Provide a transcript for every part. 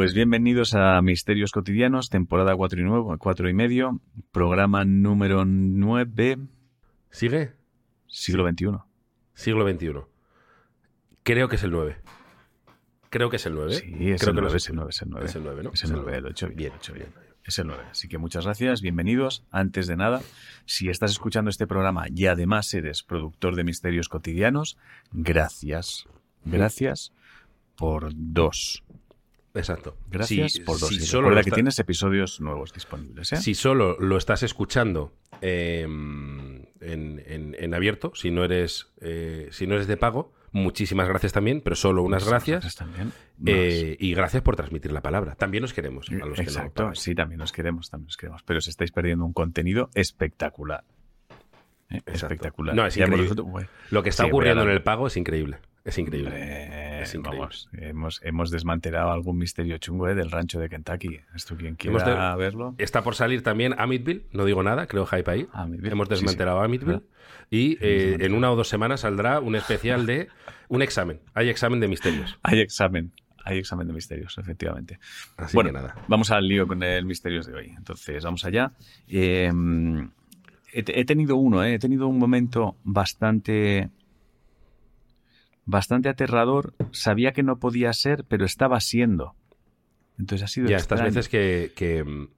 Pues bienvenidos a Misterios Cotidianos, temporada 4 y, 9, 4 y medio, programa número 9. ¿Sigue? Siglo XXI. Siglo XXI. Creo que es el 9. Creo que es el 9. Sí, es, Creo el, que 9, lo es el 9, es el 9. Es el 9, ¿no? Es el 9, lo he hecho bien. Bien, lo he hecho bien. bien. Es el 9. Así que muchas gracias, bienvenidos. Antes de nada, si estás escuchando este programa y además eres productor de Misterios Cotidianos, gracias. Gracias por dos. Exacto. Gracias Si- por dos. Si solo, recuerda que tienes episodios nuevos disponibles, ¿eh? si solo lo estás escuchando eh, en, en- en abierto, si no eres eh, si no eres de pago, muchísimas gracias también, pero solo unas Muchas gracias. también. eh, y gracias por transmitir la palabra. También os queremos a los que no Exacto, sí, también nos queremos, también nos queremos. Pero os estáis perdiendo un contenido espectacular. ¿eh? Exacto. Espectacular. No, es increíble. Lo que está Sí, ocurriendo en el pago es increíble. Es increíble. hombre, Es increíble. vamos, hemos, hemos desmantelado algún misterio chungo ¿eh? del rancho de Kentucky. Esto quien quiera de- verlo. Está por salir también Amityville, no digo nada, creo hype ahí. Amityville, Hemos sí, sí. desmantelado Amityville. Ajá. Y eh, en desmantelado. una o dos semanas saldrá un especial de un examen. Hay examen de misterios. Hay examen. Hay examen de misterios, efectivamente. Así bueno, que nada. vamos al lío con el misterios de hoy. Entonces, vamos allá. Eh, he, he tenido uno, ¿eh? he tenido un momento bastante bastante aterrador. Sabía que no podía ser, pero estaba siendo. Entonces ha sido Ya, estas extraño. veces que, que,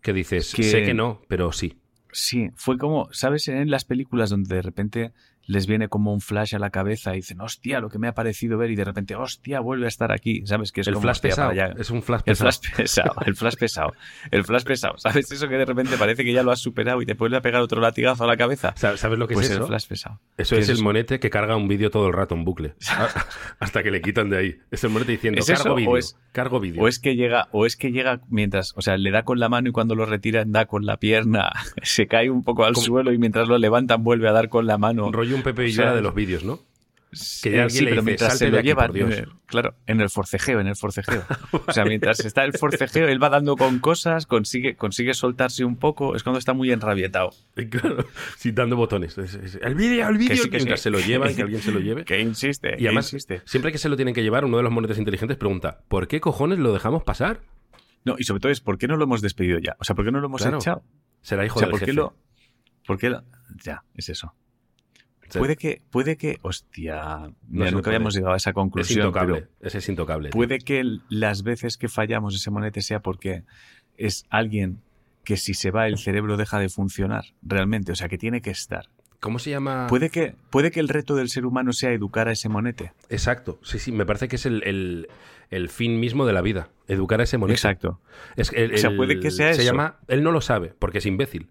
que dices, Que- sé que no, pero sí. Sí, fue como, ¿sabes? En las películas donde de repente les viene como un flash a la cabeza y dicen, hostia, lo que me ha parecido ver, y de repente, hostia, vuelve a estar aquí. ¿Sabes? Que es el como, flash pesado. para allá. Es un flash El pesado. flash pesado, el flash pesado, el flash pesado. ¿Sabes? Eso que de repente parece que ya lo has superado y te vuelve a pegar otro latigazo a la cabeza. Sa- ¿Sabes lo que Pues es el eso? flash pesado. Eso ¿Qué es es el monete que carga un vídeo todo el rato en bucle. Hasta que le quitan de ahí. Es el monete diciendo, ¿Es eso cargo vídeo. es- Cargo vídeo. O es que llega, o es que llega mientras, o sea, le da con la mano y cuando lo retiran da con la pierna, se cae un poco al Como- suelo y mientras lo levantan vuelve a dar con la mano. Un Pepe O sea, de los vídeos, ¿no? Que ya alguien sí, le pero dice, mientras "Salte se lo aquí, llevan, por Dios". en el- claro, en el forcejeo, en el forcejeo. O sea, mientras está el forcejeo, él va dando con cosas, consigue, consigue soltarse un poco, es cuando está muy enrabietado. Y Claro, sí, dando botones. Es- es- el vídeo, el vídeo. sí, que mientras sí. se lo llevan, que alguien se lo lleve. Que insiste, Y que además, insiste. siempre que se lo tienen que llevar, uno de los monetes inteligentes pregunta, ¿por qué cojones lo dejamos pasar? No, y sobre todo es, ¿por qué no lo hemos despedido ya? O sea, ¿por qué no lo hemos Claro. echado? Será hijo O sea, del ¿por qué lo...? ¿Por qué lo- Ya, es eso. Sí. Puede que, puede que, hostia, se nunca habíamos llegado a esa Es conclusión, intocable. pero Ese es intocable. tío. puede que las veces que fallamos ese monete sea porque es alguien que si se va el cerebro deja de funcionar realmente, o sea, que tiene que estar. ¿Cómo se llama? Puede que, puede que el reto del ser humano sea educar a ese monete. Exacto. Sí, sí, me parece que es el, el- el fin mismo de la vida. Educar a ese monete. Exacto. Es, el- O sea, puede que sea Se eso. llama... Él no lo sabe, porque es imbécil.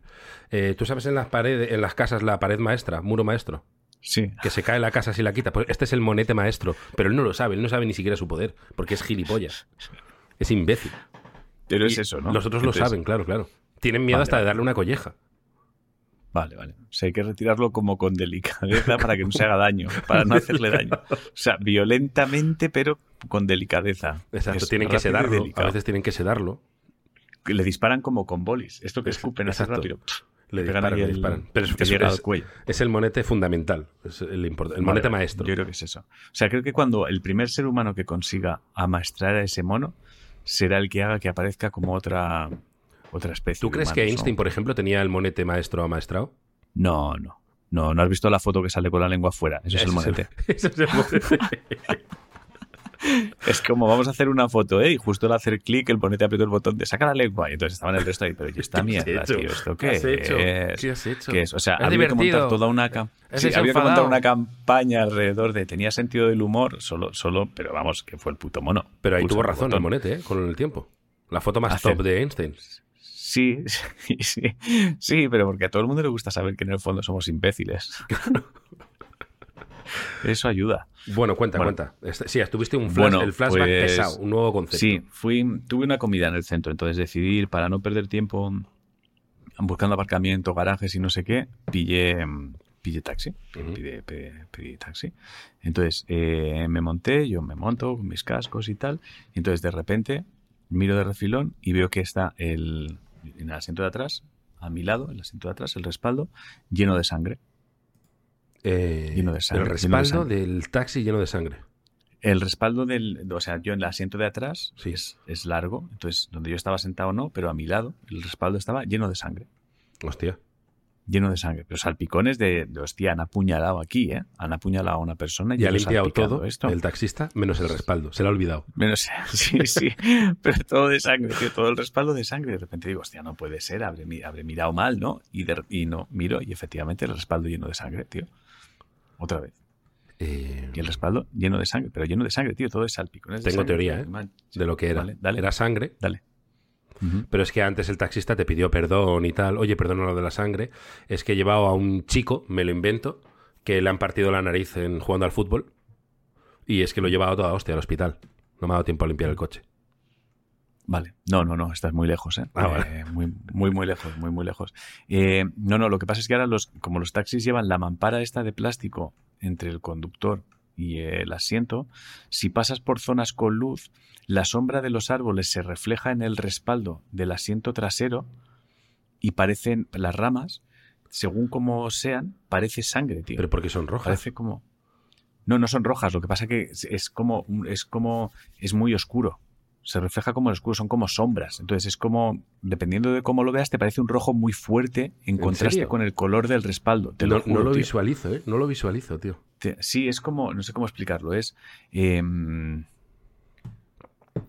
Eh, Tú sabes en las paredes, en las casas, la pared maestra, muro maestro. Sí. que se cae la casa si la quita. Pues este es el monete maestro, pero él no lo sabe, él no sabe ni siquiera su poder, porque es gilipollas. Es imbécil. Pero es eso, ¿no? Los otros lo Entonces, saben, claro, claro. Tienen miedo Vale, hasta de darle una colleja. Vale, vale. O sea, hay que retirarlo como con delicadeza para que no se haga daño, para no hacerle daño. O sea, violentamente, pero con delicadeza. Exacto, Es tienen que sedarlo. A veces tienen que sedarlo. Le disparan como con bolis. Esto que Es- escupen exacto. rápido. Le disparan, le disparan. Pero es, es- es- es el monete fundamental, es el, import- el Vale, monete maestro. Yo creo que es eso. O sea, creo que cuando el primer ser humano que consiga amaestrar a ese mono será el que haga que aparezca como otra, otra especie. ¿Tú crees que Einstein, por ejemplo, tenía el monete maestro amaestrado? No, no. No, no has visto la foto que sale con la lengua afuera. Eso es el monete. ese es el monete. Es como vamos a hacer una foto, ¿eh? Y justo al hacer clic, el ponete apretó el botón de saca la lengua. Y entonces estaban el resto ahí, pero ¿y esta ¿Qué has mierda, tío? ¿Esto ¿Qué qué, has hecho? es? ¿Qué has hecho? ¿Qué es? O sea, Es había que montar divertido. toda una Es sí, había que montar una campaña alrededor de tenía sentido del humor, solo, solo, pero vamos, que fue el puto mono. Pero ahí tuvo razón el monete, ¿eh? Con el tiempo. La foto más top de Einstein. Sí, sí, sí, sí, pero porque a todo el mundo le gusta saber que en el fondo somos imbéciles. Eso ayuda. Bueno, cuenta, Bueno. cuenta. Este- Sí, tuviste un flash, Bueno, el flashback pues, pesado, un nuevo concepto. Sí, fui, tuve una comida en el centro, entonces decidí ir para no perder tiempo buscando aparcamiento, garajes y no sé qué, pillé, mm, pillé taxi, pedí taxi. Entonces eh, me monté, yo me monto con mis cascos y tal, y entonces de repente miro de refilón y veo que está el, en el asiento de atrás, a mi lado, en el asiento de atrás, el respaldo, lleno de sangre. Eh, Lleno de sangre, El de respaldo sangre. del taxi lleno de sangre. El respaldo del. O sea, yo en el asiento de atrás Sí. es, es largo, entonces donde yo estaba sentado no, pero a mi lado el respaldo estaba lleno de sangre. Hostia. Lleno de sangre. Pero salpicones de, de hostia, han apuñalado aquí, ¿eh? Han apuñalado a una persona y ha limpiado todo esto. el taxista, menos el respaldo. Se le ha olvidado. Menos, sí, sí, pero todo de sangre, tío, todo el respaldo de sangre. De repente digo, hostia, no puede ser, habré, habré mirado mal, ¿no? Y, de- y no, miro y efectivamente el respaldo lleno de sangre, tío. Otra vez. Eh, Y el respaldo lleno de sangre, pero lleno de sangre, tío, todo es salpicones de Tengo sangre, teoría, ¿eh? de lo que era. Vale, dale. Era sangre, Dale. Pero es que antes el taxista te pidió perdón y tal. Oye, perdona lo de la sangre. Es que he llevado a un chico, me lo invento, que le han partido la nariz en, jugando al fútbol. Y es que lo he llevado toda hostia al hospital. No me ha dado tiempo a limpiar el coche. Vale. No, no, no, estás muy lejos, ¿eh? Ah, vale. Eh, muy, muy, muy lejos, muy, muy lejos. Eh, no, no, lo que pasa es que ahora los, como los taxis llevan la mampara esta de plástico entre el conductor y el asiento, si pasas por zonas con luz, la sombra de los árboles se refleja en el respaldo del asiento trasero y parecen las ramas, según como sean, parece sangre, tío. Pero porque son rojas. Parece como. No, no son rojas. Lo que pasa que es, es como. Es como. Es muy oscuro. Se refleja como oscuro, son como sombras. Entonces es como. Dependiendo de cómo lo veas, te parece un rojo muy fuerte en, ¿En contraste serio? con el color del respaldo. Te no, lo juro, no lo tío. visualizo, ¿eh? No lo visualizo, tío. Te- Sí, es como. No sé cómo explicarlo. Es. em,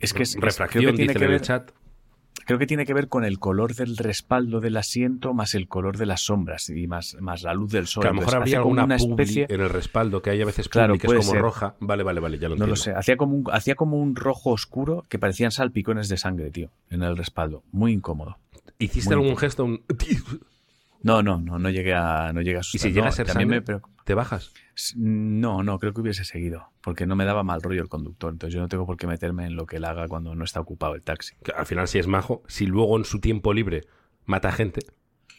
es que es. es- Refracción, creo que tiene que en el ver- chat. Creo que tiene que ver con el color del respaldo del asiento más el color de las sombras y más, más la luz del sol. Que a lo mejor habría alguna una especie. en el respaldo que hay a veces Claro, que es como ser. roja. Vale, vale, vale, ya lo No entiendo. lo sé. Hacía como, un, hacía como un rojo oscuro que parecían salpicones de sangre, tío, en el respaldo. Muy incómodo. ¿Hiciste Muy algún gesto? Un... No, no, no, no llegué a, no llegué a ¿Y si llega No, a ser también sangre, me te bajas? No, no, creo que hubiese seguido, porque no me daba mal rollo el conductor, entonces yo no tengo por qué meterme en lo que él haga cuando no está ocupado el taxi. Que al final, si es majo, si luego en su tiempo libre mata gente.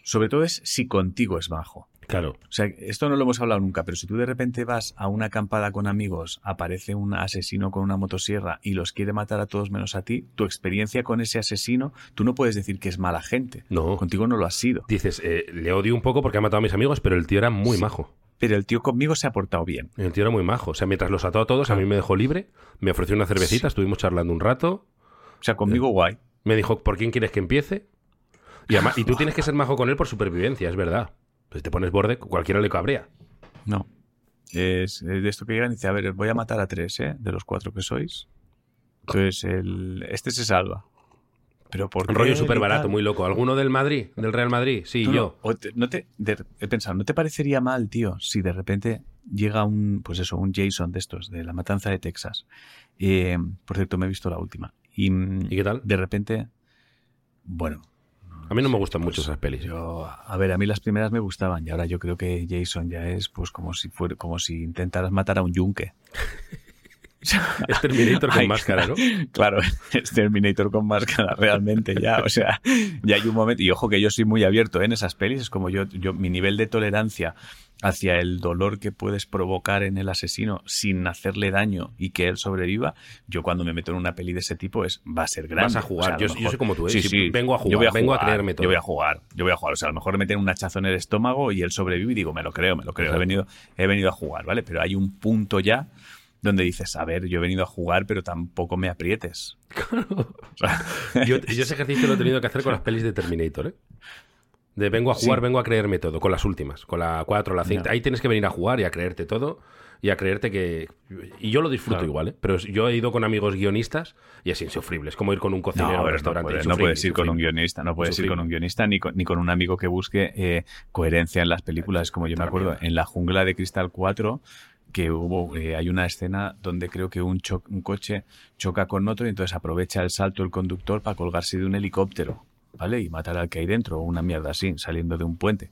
Sobre todo es si contigo es bajo. Claro. O sea, esto no lo hemos hablado nunca, pero si tú de repente vas a una acampada con amigos, aparece un asesino con una motosierra y los quiere matar a todos menos a ti, tu experiencia con ese asesino, tú no puedes decir que es mala gente. No. Contigo no lo ha sido. Dices, eh, le odio un poco porque ha matado a mis amigos, pero el tío era muy Sí. majo. Pero el tío conmigo se ha portado bien. El tío era muy majo. O sea, mientras los ató a todos, a mí me dejó libre, me ofreció una cervecita, estuvimos charlando un rato, O sea, conmigo guay. me dijo, ¿por quién quieres que empiece? Y, además- y tú tienes que ser majo con él por supervivencia, es verdad. Pues si te pones borde, cualquiera le cabrea. No. Es, es de esto que llegan y dice, a ver, voy a matar a tres, ¿eh? De los cuatro que sois. Entonces, el, este se salva. Pero por Un rollo súper barato, muy loco. ¿Alguno del Madrid? ¿Del Real Madrid? Sí, yo. O te- no te, de- he pensado, ¿no te parecería mal, tío, si de repente llega un, pues eso, un Jason de estos, de la matanza de Texas? Eh, por cierto, me he visto la última. Y, ¿Y qué tal? de repente, bueno. A mí no me gustan pues, mucho esas pelis. Yo, a ver, a mí las primeras me gustaban y ahora yo creo que Jason ya es pues como si fuera, como si intentaras matar a un yunque. Es Terminator con Ay, máscara, ¿no? Claro, es Terminator con máscara, realmente ya. O sea, ya hay un momento. Y ojo que yo soy muy abierto ¿eh? en esas pelis. Es como yo, yo, mi nivel de tolerancia hacia el dolor que puedes provocar en el asesino sin hacerle daño y que él sobreviva. Yo cuando me meto en una peli de ese tipo es va a ser grande. Vas a jugar. O sea, Yo- yo soy como tú, ¿eh? Sí, Si sí. vengo a Yo jugar, voy a vengo a jugar, creerme todo. Yo voy a jugar, yo voy a jugar. O sea, a lo mejor me meten un hachazo en el estómago y él sobrevive y digo, me lo creo, me lo creo. He venido, he venido a jugar, ¿vale? Pero hay un punto ya donde dices, a ver, yo he venido a jugar, pero tampoco me aprietes. O sea, Yo, yo ese ejercicio lo he tenido que hacer con las pelis de Terminator, ¿eh? De vengo a jugar, Sí. vengo a creerme todo, con las últimas, con la 4, la 5. Ya. Ahí tienes que venir a jugar y a creerte todo y a creerte que... Y yo lo disfruto Claro. igual, ¿eh? Pero yo he ido con amigos guionistas y es insufrible. Es como ir con un cocinero No, a un pero no restaurante. puedes, no puedes ir con un guionista, no puedes ir con un guionista ni con, ni con un amigo que busque eh, coherencia en las películas. Como yo me acuerdo, en La Jungla de Cristal 4, que hubo, eh, hay una escena donde creo que un, cho- un coche choca con otro y entonces aprovecha el salto el conductor para colgarse de un helicóptero, ¿vale? Y matar al que hay dentro, o una mierda así, saliendo de un puente.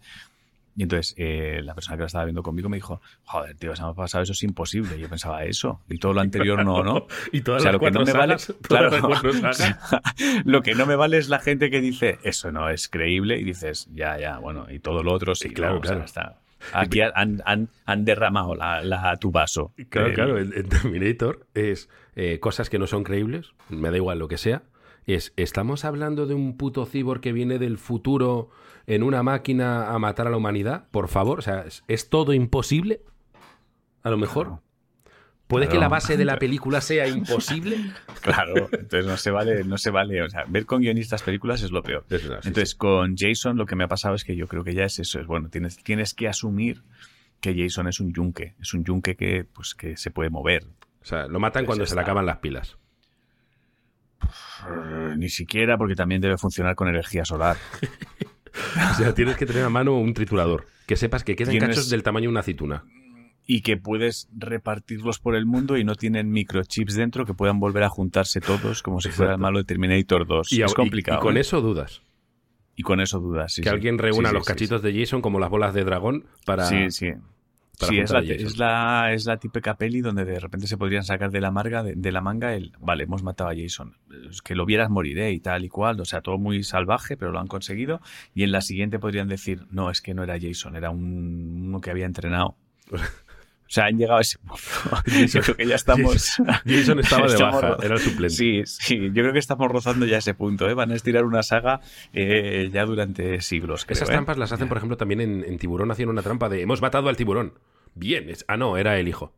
Y entonces eh, la persona que la estaba viendo conmigo me dijo, joder, tío, se me ha pasado eso, es imposible. Y yo pensaba, eso, y todo lo anterior no, ¿no? Y todas O sea, las lo que no cuatro me vale, claro, cuatro o sea, lo que no me vale es la gente que dice eso no es creíble y dices ya, ya, bueno, y todo lo otro sí, Y claro, ¿no? O sea, claro. está. Aquí han, han, han derramado la, la- tu vaso. Claro, claro, el, el Terminator es eh, cosas que no son creíbles, me da igual lo que sea. Es, ¿estamos hablando de un puto cibor que viene del futuro en una máquina a matar a la humanidad? Por favor, o sea, ¿es, es todo imposible? A lo mejor. Claro. ¿Puede que la base de la película sea imposible? Claro, entonces no se vale, no se vale. O sea, ver con guionistas películas es lo peor. Es verdad, sí, Entonces, con Jason lo que me ha pasado es que yo creo que ya es eso. Es bueno, tienes, tienes que asumir que Jason es un yunque. Es un yunque que, pues, que se puede mover. O sea, lo matan Pues cuando se le acaban las pilas. Ni siquiera porque también debe funcionar con energía solar. O sea, tienes que tener a mano un triturador. Que sepas que quedan Tienes- cachos del tamaño de una aceituna. Y que puedes repartirlos por el mundo y no tienen microchips dentro que puedan volver a juntarse todos como si fuera el malo de Terminator 2. Y, es complicado. y con ¿eh? eso dudas. Y con eso dudas. sí, que sí. alguien reúna sí, los cachitos de Jason como las bolas de dragón para... Sí, sí. Sí, es la, es, la, es la típica peli donde de repente se podrían sacar de la, marga, de, de la manga el, vale, hemos matado a Jason, que lo vieras morir ¿eh? y tal y cual, o sea, todo muy salvaje, pero lo han conseguido. Y en la siguiente podrían decir, no, es que no era Jason, era un, uno que había entrenado. O sea, han llegado a ese punto. Yo creo que ya estamos... Jason estaba de estamos baja, era el suplente. Sí, sí, yo creo que estamos rozando ya ese punto, ¿eh? Van a estirar una saga eh, ya durante siglos. creo, Esas ¿eh? trampas las hacen, por ejemplo, también en, en Tiburón hacían una trampa de hemos matado al tiburón. Bien, es- ah, no, era el hijo.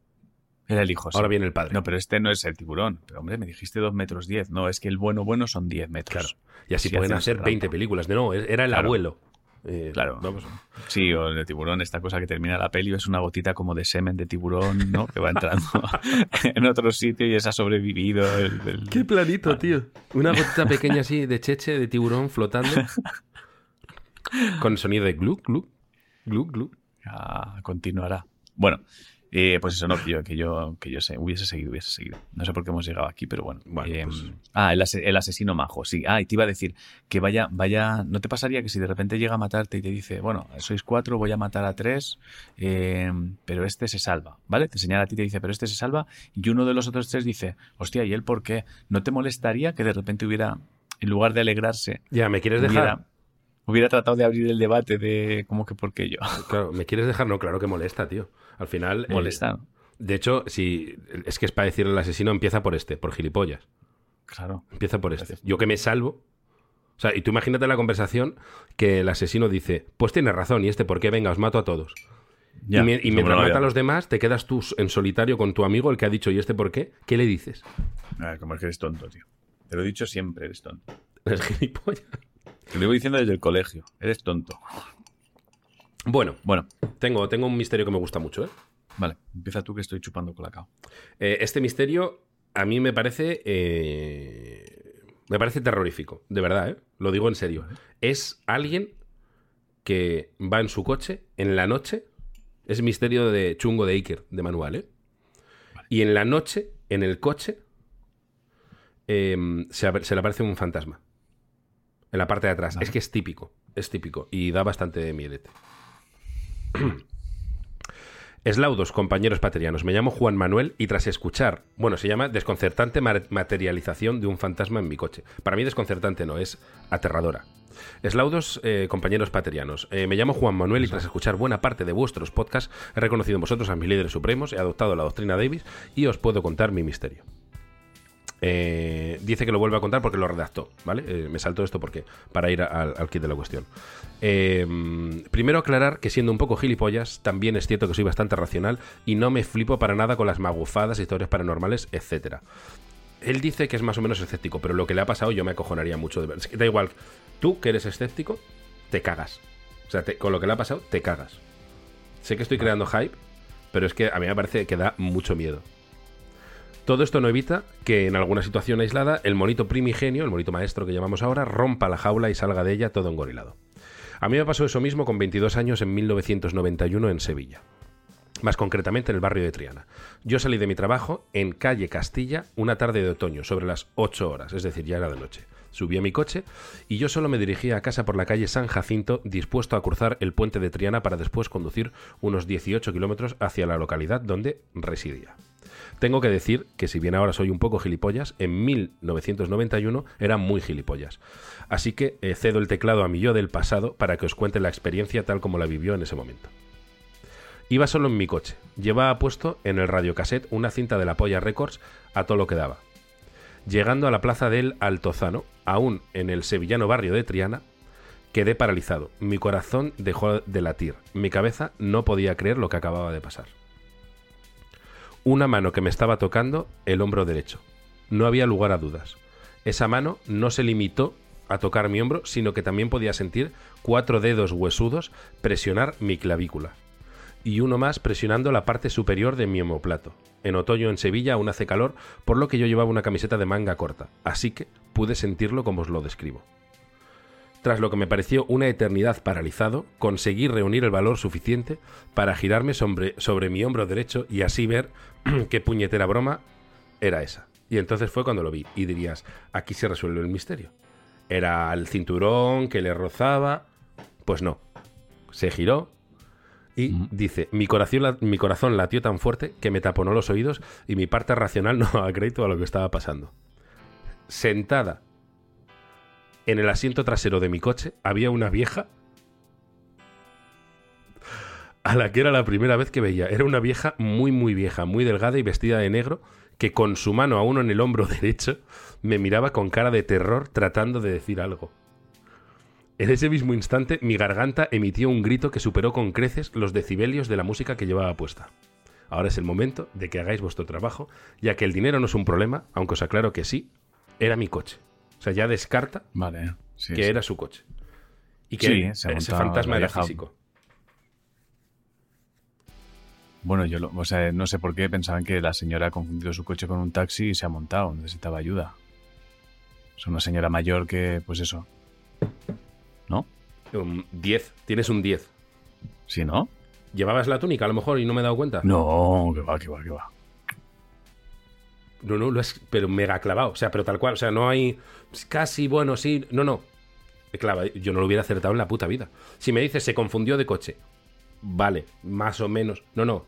Era el hijo, sí. Ahora viene el padre. No, pero este no es el tiburón. Pero hombre, me dijiste 2 metros 10. No, es que el bueno bueno son 10 metros. y así sí pueden hacer esa 20 trampa. películas. De no, era el Claro. abuelo. Eh, Claro. Vamos. Sí, o el tiburón, esta cosa que termina la peli, es una gotita como de semen de tiburón, ¿no? Que va entrando en otro sitio y esa ha sobrevivido. el- el- Qué planito, tío. Una gotita pequeña así de cheche, de tiburón flotando. Con sonido de glu, glu, glu, glu. Ah, continuará. Bueno, eh, pues eso, no, que yo, que yo, que yo sé, hubiese seguido, hubiese seguido. No sé por qué hemos llegado aquí, pero bueno. Eh, pues- Ah, el, ase- el asesino majo, sí. Ah, y te iba a decir que vaya, vaya, ¿no te pasaría que si de repente llega a matarte y te dice, bueno, sois cuatro, voy a matar a tres, eh, pero este se salva, ¿vale? Te señala a ti y te dice, pero este se salva, y uno de los otros tres dice, hostia, ¿y él por qué? ¿No te molestaría que de repente hubiera, en lugar de alegrarse, Ya, ¿me quieres dejar? Hubiera, tratado de abrir el debate de cómo que por qué yo? Claro, ¿me quieres dejar? No, claro que molesta, tío. Al final... Molesta, de hecho, si es que es para decirle al asesino, empieza por este, por gilipollas. Claro. Empieza por este. Yo que me salvo. O sea, y tú imagínate la conversación que el asesino dice, pues tienes razón, y este, ¿por qué? Venga, os mato a todos. Ya, y, mientras mata a los demás, te quedas tú en solitario con tu amigo, el que ha dicho, ¿y este por qué? ¿Qué le dices? Ah, como es que eres tonto, tío. Te lo he dicho siempre, eres tonto. Es gilipollas. Te lo llevo diciendo desde el colegio. Eres tonto. Bueno, Bueno, tengo, tengo un misterio que me gusta mucho, ¿eh? vale. Empieza tú que estoy chupando colacao. Eh, este misterio a mí me parece. eh, me parece terrorífico, de verdad, ¿eh? Lo digo en serio. Es alguien que va en su coche en la noche. Es misterio de chungo de Iker, de manual, ¿eh? Y en la noche, en el coche, eh, se le aparece un fantasma. En la parte de atrás. Vale. Es que es típico. Es típico. Y da bastante miedete. Eslaudos, compañeros paterianos. Me llamo Juan Manuel y tras escuchar, bueno, se llama desconcertante ma- materialización de un fantasma en mi coche. Para mí desconcertante no, es aterradora. Eslaudos, eh, compañeros paterianos. Eh, me llamo Juan Manuel y tras escuchar buena parte de vuestros podcasts he reconocido en vosotros a mis líderes supremos, he adoptado la doctrina Davis y os puedo contar mi misterio. Eh, dice que lo vuelve a contar porque lo redactó, ¿vale? Eh, me saltó esto porque para ir al, al kit de la cuestión. Eh, primero aclarar que siendo un poco gilipollas, también es cierto que soy bastante racional y no me flipo para nada con las magufadas, historias paranormales, etcétera. Él dice que es más o menos escéptico, pero lo que le ha pasado yo me acojonaría mucho de ver. Da igual, tú que eres escéptico, te cagas. O sea, con lo que le ha pasado, te cagas. Sé que estoy creando hype, pero es que a mí me parece que da mucho miedo. Todo esto no evita que en alguna situación aislada el monito primigenio, el monito maestro que llamamos ahora, rompa la jaula y salga de ella todo engorilado. A mí me pasó eso mismo con 22 años en 1991 en Sevilla. Más concretamente en el barrio de Triana. Yo salí de mi trabajo en calle Castilla una tarde de otoño, sobre las 8 horas, es decir, ya era de noche. Subí a mi coche y yo solo me dirigía a casa por la calle San Jacinto, dispuesto a cruzar el puente de Triana para después conducir unos 18 kilómetros hacia la localidad donde residía. Tengo que decir que si bien ahora soy un poco gilipollas, en 1991 era muy gilipollas. Así que eh, cedo el teclado a mi yo del pasado para que os cuente la experiencia tal como la vivió en ese momento. Iba solo en mi coche. Llevaba puesto en el radiocassette una cinta de la Polla Records a todo lo que daba. Llegando a la plaza del Altozano, aún en el sevillano barrio de Triana, quedé paralizado. Mi corazón dejó de latir. Mi cabeza no podía creer lo que acababa de pasar. una mano que me estaba tocando el hombro derecho. No había lugar a dudas. Esa mano no se limitó a tocar mi hombro, sino que también podía sentir cuatro dedos huesudos presionar mi clavícula. Y uno más presionando la parte superior de mi homoplato. En otoño en Sevilla aún hace calor, por lo que yo llevaba una camiseta de manga corta, así que pude sentirlo como os lo describo. Tras lo que me pareció una eternidad paralizado, conseguí reunir el valor suficiente para girarme sobre, sobre mi hombro derecho y así ver qué puñetera broma era esa. Y entonces fue cuando lo vi. Y dirías, aquí se resuelve el misterio. Era el cinturón que le rozaba. Pues no. Se giró y dice, mi corazón, mi corazón latió tan fuerte que me taponó los oídos y mi parte racional no daba crédito a lo que estaba pasando. Sentada en el asiento trasero de mi coche había una vieja a la que era la primera vez que veía. Era una vieja muy, muy vieja, muy delgada y vestida de negro, que con su mano a uno en el hombro derecho me miraba con cara de terror tratando de decir algo. En ese mismo instante mi garganta emitió un grito que superó con creces los decibelios de la música que llevaba puesta. Ahora es el momento de que hagáis vuestro trabajo, ya que el dinero no es un problema, aunque os aclaro que sí, era mi coche. O sea, ya descarta Vale. sí, que sí. era su coche. Y que Sí, ese se fantasma era físico. Bueno, yo lo- o sea, no sé por qué pensaban que la señora ha confundido su coche con un taxi y se ha montado. Necesitaba ayuda. Es una señora mayor que, pues eso. ¿No? Un 10. Tienes un 10. ¿Sí, no? ¿Llevabas la túnica a lo mejor y no me he dado cuenta? No, que va, que va, que va. No, no, lo es, pero mega clavado. O sea, pero tal cual. O sea, no hay casi, bueno, sí. No, no. He clavado. Yo no lo hubiera acertado en la puta vida. Si me dices se confundió de coche. Vale, más o menos. No, no.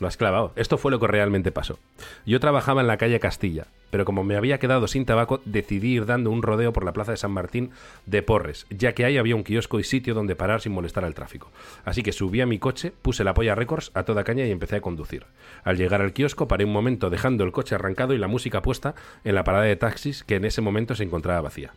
Lo has clavado. Esto fue lo que realmente pasó. Yo trabajaba en la calle Castilla, pero como me había quedado sin tabaco, decidí ir dando un rodeo por la plaza de San Martín de Porres, ya que ahí había un kiosco y sitio donde parar sin molestar al tráfico. Así que subí a mi coche, puse la polla récords a toda caña y empecé a conducir. Al llegar al kiosco paré un momento dejando el coche arrancado y la música puesta en la parada de taxis que en ese momento se encontraba vacía.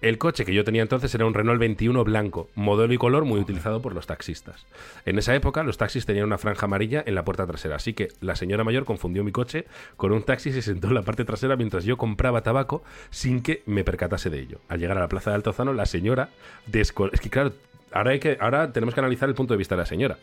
El coche que yo tenía entonces era un Renault 21 blanco, modelo y color muy utilizado por los taxistas. En esa época los taxis tenían una franja amarilla en la puerta trasera, así que la señora mayor confundió mi coche con un taxi y se sentó en la parte trasera mientras yo compraba tabaco sin que me percatase de ello. Al llegar a la plaza de Altozano, la señora Es que claro, ahora, hay que, ahora tenemos que analizar el punto de vista de la señora.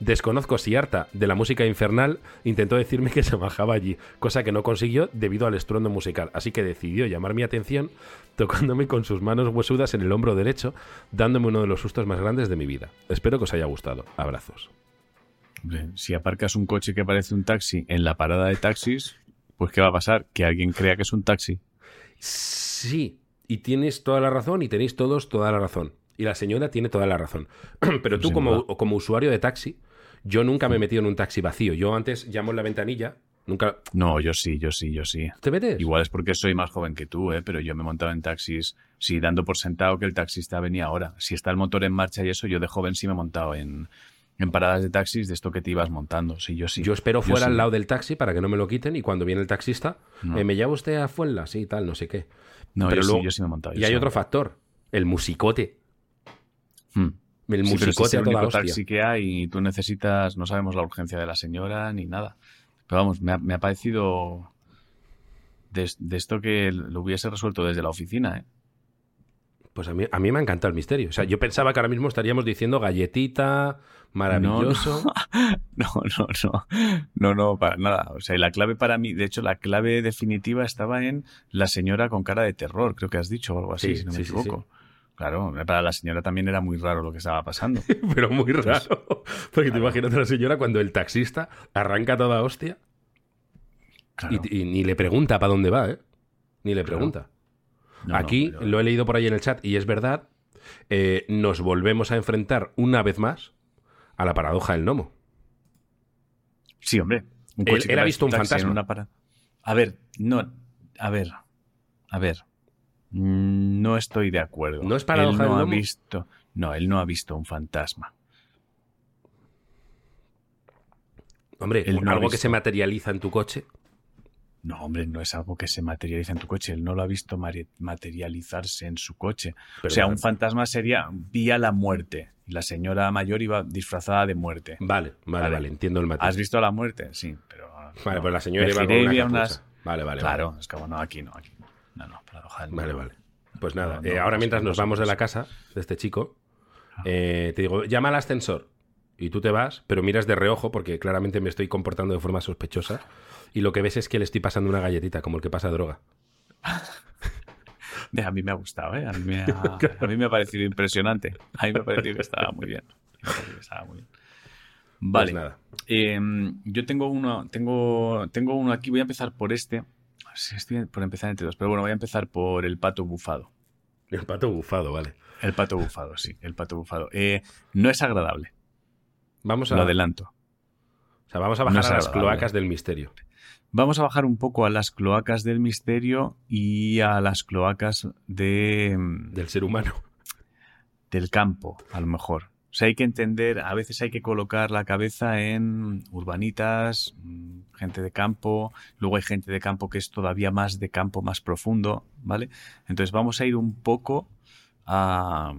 Desconozco si harta de la música infernal intentó decirme que se bajaba allí, cosa que no consiguió debido al estruendo musical, así que decidió llamar mi atención tocándome con sus manos huesudas en el hombro derecho, dándome uno de los sustos más grandes de mi vida. Espero que os haya gustado. Abrazos. Hombre, si aparcas un coche que parece un taxi en la parada de taxis, pues ¿qué va a pasar? Que alguien crea que es un taxi. Sí, y tienes toda la razón y tenéis todos toda la razón. Y la señora tiene toda la razón. Pero tú como, como usuario de taxi, yo nunca me he metido en un taxi vacío. Yo antes llamo en la ventanilla, nunca... No, yo sí, yo sí, yo sí. ¿Te metes? Igual es porque soy más joven que tú, ¿eh? pero yo me he montado en taxis, sí, dando por sentado que el taxista venía ahora. Si está el motor en marcha y eso, yo de joven sí me he montado en, en paradas de taxis de esto que te ibas montando. Sí, yo sí. Yo espero fuera al lado del taxi para que no me lo quiten y cuando viene el taxista, No. eh, ¿me lleva usted a Fuenla? Sí, tal, no sé qué. No, Pero yo, luego- sí, yo sí me he montado. Y hay otro factor, el musicote. Hmm. El Sí, pero ese musicote es el a toda único hostia. taxi que hay y tú necesitas, no sabemos la urgencia de la señora ni nada. Pero vamos, me ha, me ha parecido de, de esto que lo hubiese resuelto desde la oficina, ¿eh? Pues a mí, a mí me ha encantado el misterio. O sea, yo pensaba que ahora mismo estaríamos diciendo galletita, maravilloso. No, no, no. No, no, para nada. O sea, y la clave para mí, de hecho, la clave definitiva estaba en la señora con cara de terror, creo que has dicho o algo así, Sí, si no sí, me sí, equivoco. Claro, para la señora también era muy raro lo que estaba pasando. Pero muy raro. Porque te imaginas a la señora cuando el taxista arranca toda hostia Claro. y, y ni le pregunta para dónde va, ¿eh? Ni le Claro. pregunta. No, no, Aquí pero- lo he leído por ahí en el chat y es verdad. eh, nos volvemos a enfrentar una vez más a la paradoja del gnomo. Sí, hombre. Un Él- ha visto un fantasma. una para- A ver, no. A ver. A ver. Mm, No estoy de acuerdo. ¿No es paradoja Él del no ha visto. No, él no ha visto un fantasma. Hombre, Él no ha algo que se materializa en tu coche. No, hombre, no es algo que se materializa en tu coche. Él no lo ha visto materializarse en su coche. Pero o sea, vale. un fantasma sería vía la muerte. La señora mayor iba disfrazada de muerte. Vale, vale, Vale. vale, entiendo el matiz. ¿Has visto la muerte? Sí, pero. Vale, no. pues la señora Me iba con una unas- Vale, vale, Claro, es como, no, aquí no, aquí. No. No, paradoja del Vale, vale. Pues nada, No, no, eh, ahora mientras no, nos no, vamos de la casa de este chico, eh, te digo, llama al ascensor. Y tú te vas, pero miras de reojo porque claramente me estoy comportando de forma sospechosa. Y lo que ves es que le estoy pasando una galletita, como el que pasa droga. A mí me ha gustado, ¿eh? A mí me ha, a mí me ha parecido impresionante. A mí me ha parecido que estaba muy bien. Me ha parecido que estaba muy bien. Vale. Pues nada. Eh, yo tengo uno, tengo, tengo uno aquí. Voy a empezar por este. Sí, estoy por empezar entre dos, pero bueno, voy a empezar por el pato bufado. El pato bufado, vale. El pato bufado, sí, el pato bufado. Eh, no es agradable, Vamos a, lo adelanto. o sea, vamos a bajar a las cloacas del misterio. Vamos a bajar un poco a las cloacas del misterio y a las cloacas de, Del ser humano. del campo, a lo mejor. Sea, hay que entender, a veces hay que colocar la cabeza en urbanitas, mm, gente de campo, luego hay gente de campo que es todavía más de campo, más profundo, ¿vale? Entonces vamos a ir un poco a-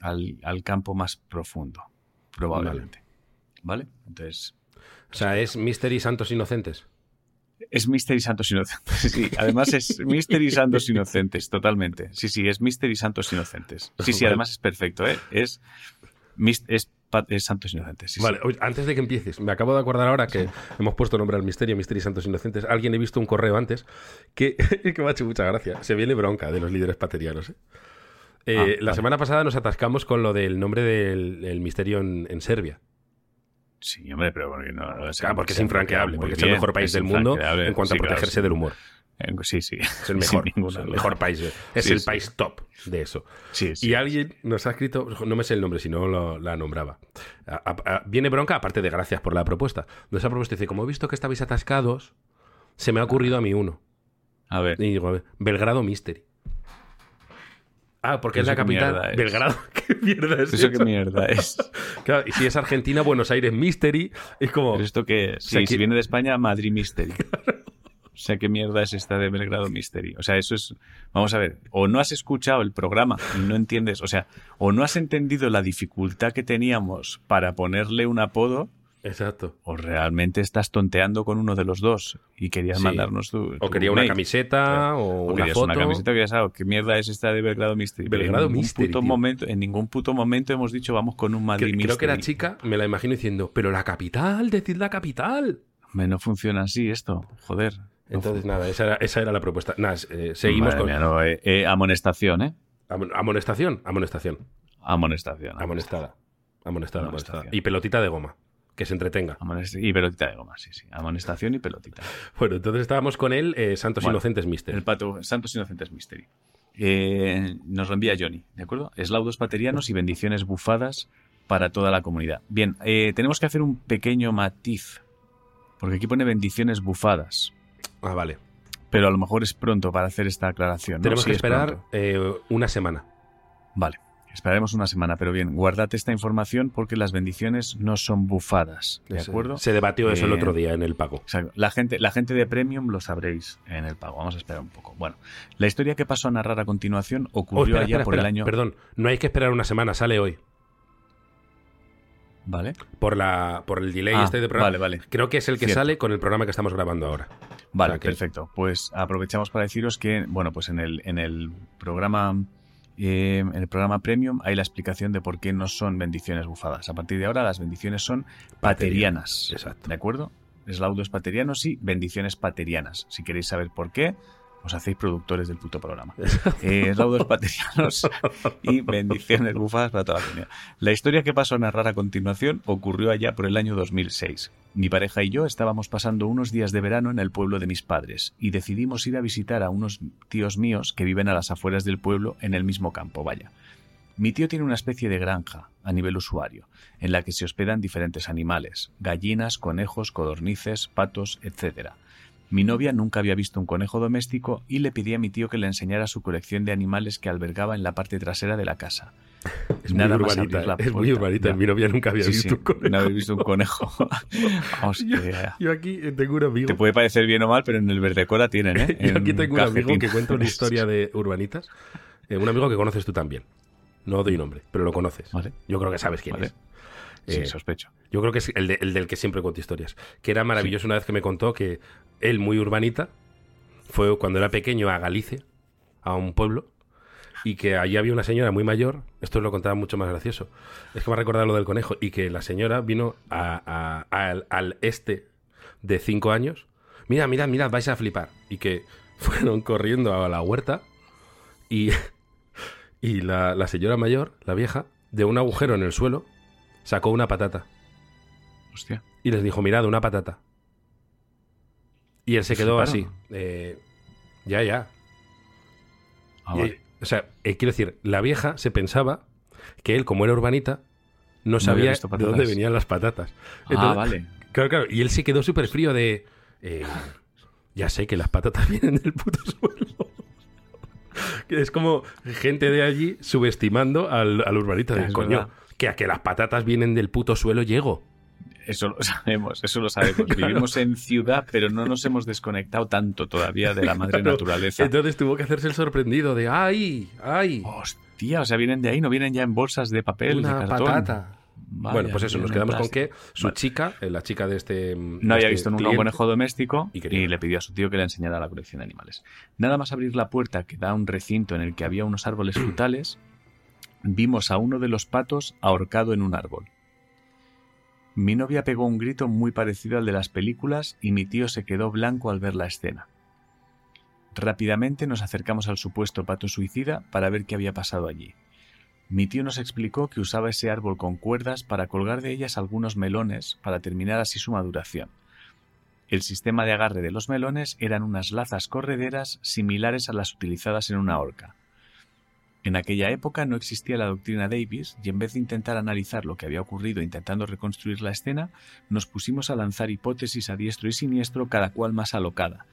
al, al campo más profundo, probablemente. ¿Vale? Entonces, O sea, es Mystery Santos Inocentes. es Mystery Santos Inocentes. Sí, además es Mystery Santos Inocentes, totalmente. Sí, sí, es Mystery Santos Inocentes. Sí, sí, además es perfecto, ¿eh? Es, es, Santos Inocentes. sí, sí. Vale, oye, antes de que empieces, me acabo de acordar ahora que hemos puesto nombre al misterio, Misterio Santos Inocentes. Alguien he visto un correo antes que, que me ha hecho mucha gracia. Se viene bronca de los líderes paterianos. ¿eh? Eh, Ah, la vale. semana pasada nos atascamos con lo del nombre del el misterio en, en Serbia. Sí, hombre, pero porque no. o sea, Claro, porque es infranqueable, porque es el mejor país del mundo en cuanto a protegerse del humor. Eh, Sí, sí. Es el mejor, es el mejor país. Es Sí, el sí. país top de eso. Sí, sí. Y alguien nos ha escrito, no me sé el nombre, si no lo- la nombraba. A- a- a- viene bronca, aparte de gracias por la propuesta. Nos ha propuesto, dice, como he visto que estabais atascados, se me ha ocurrido a mí uno. A ver. Y digo, a ver, Belgrado Mystery. Ah, porque es ¿Eso la qué capital. Belgrado, ¿qué mierda es ¿Eso eso? qué mierda es? Claro, y si es Argentina, Buenos Aires Mystery, es como... ¿Pero esto qué es? O sea, Sí, que- si viene de España, Madrid Mystery. O sea, ¿qué mierda es esta de Belgrado Mystery? O sea, eso es... Vamos a ver, o no has escuchado el programa y no entiendes, o sea, o no has entendido la dificultad que teníamos para ponerle un apodo, Exacto. o realmente estás tonteando con uno de los dos y querías Sí. mandarnos tu... O tu quería una camiseta o, O una foto. una camiseta, querías algo. ¿Qué mierda es esta de Belgrado Mystery? Belgrado en Mystery, puto momento, en ningún puto momento hemos dicho vamos con un Que- Madrid creo que la chica, me la imagino diciendo, pero la capital, decid la capital. Hombre, No funciona así esto, joder. Entonces, nada, esa era, esa era la propuesta. Nada, eh, seguimos Madre con... mía, no, eh, eh, amonestación, ¿eh? Amon- Amonestación, amonestación. Amonestación. Amonestada. Amonestada. Y pelotita de goma. Que se entretenga. Amonest- Y pelotita de goma, sí, sí. Amonestación y pelotita. Bueno, entonces estábamos con él, eh, Santos Bueno, Inocentes Mister. El pato Santos Inocentes Mystery. Nos lo envía Johnny, ¿de acuerdo? Eslaudos paterianos y bendiciones bufadas para toda la comunidad. Bien, tenemos que hacer un pequeño matiz. Porque aquí pone bendiciones bufadas. Ah, vale. Pero a lo mejor es pronto para hacer esta aclaración. ¿no? Tenemos Sí, que es esperar eh, una semana. Vale, esperaremos una semana, pero bien, guardad esta información porque las bendiciones no son bufadas, ¿de acuerdo? Se debatió eso el Eh, otro día en el pago. Exacto. La gente, la gente de Premium lo sabréis en el pago. Vamos a esperar un poco. Bueno, la historia que paso a narrar a continuación Oh, ocurrió espera, allá espera, por espera. el año. Perdón, no hay que esperar una semana, sale hoy. Vale, Por, la, por el delay Ah, este de programa. vale, vale. Creo que es el que Cierto. sale con el programa que estamos grabando ahora. Vale, perfecto. Pues aprovechamos para deciros que, bueno, pues en el, en el programa. eh, en el programa Premium hay la explicación de por qué no son bendiciones bufadas. A partir de ahora las bendiciones son paterianas. Exacto. ¿De acuerdo? Eslaudos paterianos y bendiciones paterianas. Si queréis saber por qué, os hacéis productores del puto programa. Eh, paterianos y bendiciones bufadas para toda la comunidad. La historia que paso a narrar a continuación ocurrió allá por el año 2006. Mi pareja y yo estábamos pasando unos días de verano en el pueblo de mis padres y decidimos ir a visitar a unos tíos míos que viven a las afueras del pueblo en el mismo campo, vaya. Mi tío tiene una especie de granja, a nivel usuario, en la que se hospedan diferentes animales, gallinas, conejos, codornices, patos, etc. Mi novia nunca había visto un conejo doméstico y le pedí a mi tío que le enseñara su colección de animales que albergaba en la parte trasera de la casa. Es muy urbanita, la es muy urbanita. ya. Mi novia nunca había Sí, visto sí, un conejo. No habéis visto un conejo. Yo, Hostia. yo aquí tengo un amigo. Te puede parecer bien o mal, pero en el Verdecora tienen, ¿eh? Yo aquí En tengo un amigo que cuenta una historia de urbanitas. Eh, un amigo que conoces tú también. No doy nombre, pero lo conoces. Vale. Yo creo que sabes quién Vale. es. Sí, Eh, sospecho. Yo creo que es el, de- el del que siempre cuento historias. Que era maravilloso una vez que me contó que él, muy urbanita, fue cuando era pequeño a Galicia, a un pueblo, y que allí había una señora muy mayor. Esto lo contaba mucho más gracioso. Es que me ha recordado lo del conejo. Y que la señora vino a- a- al, al este de cinco años. Mira, mirad, mirad, vais a flipar. Y que fueron corriendo a la huerta y, y la, la señora mayor, la vieja, de un agujero en el suelo, sacó una patata Hostia. y les dijo, mirad, una patata. Y él se ¿Se quedó así. eh, ya, ya. Ah, Y- vale. o sea, eh, quiero decir, la vieja se pensaba que él, como era urbanita, no sabía de dónde venían las patatas. Ah, vale. Claro, claro. Y él se quedó súper frío de... eh, ya sé que las patatas vienen del puto suelo. Es como gente de allí subestimando al, al urbanita de Es coño. verdad. Que a que las patatas vienen del puto suelo llego. Eso lo sabemos, eso lo sabemos. Vivimos en ciudad, pero no nos hemos desconectado tanto todavía de la madre Claro. naturaleza. Entonces tuvo que hacerse el sorprendido de ¡ay! ¡ay! Hostia, o sea, vienen de ahí, no vienen ya en bolsas de papel, una de cartón. patata. Vaya, bueno, pues eso, nos quedamos con que su Vale. chica, eh, la chica de este. No había visto nunca un conejo doméstico y y, le pidió a su tío que le enseñara la colección de animales. Nada más abrir la puerta que da a un recinto en el que había unos árboles frutales, vimos a uno de los patos ahorcado en un árbol. Mi novia pegó un grito muy parecido al de las películas y mi tío se quedó blanco al ver la escena. Rápidamente nos acercamos al supuesto pato suicida para ver qué había pasado allí. Mi tío nos explicó que usaba ese árbol con cuerdas para colgar de ellas algunos melones para terminar así su maduración. El sistema de agarre de los melones eran unas lazas correderas similares a las utilizadas en una horca. En aquella época no existía la doctrina Davis y en vez de intentar analizar lo que había ocurrido intentando reconstruir la escena, nos pusimos a lanzar hipótesis a diestro y siniestro cada cual más alocada.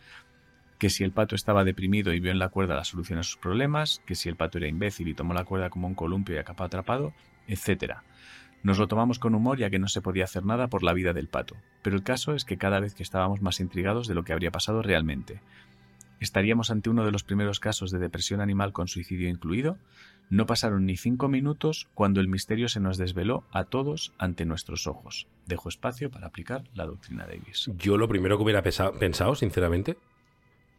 Que si el pato estaba deprimido y vio en la cuerda la solución a sus problemas, que si el pato era imbécil y tomó la cuerda como un columpio y acabó atrapado, etc. Nos lo tomamos con humor ya que no se podía hacer nada por la vida del pato, pero el caso es que cada vez que estábamos más intrigados de lo que habría pasado realmente. ¿Estaríamos ante uno de los primeros casos de depresión animal con suicidio incluido? No pasaron ni cinco minutos cuando el misterio se nos desveló a todos ante nuestros ojos. Dejo espacio para aplicar la doctrina Davis. Yo lo primero que hubiera pensado, sinceramente,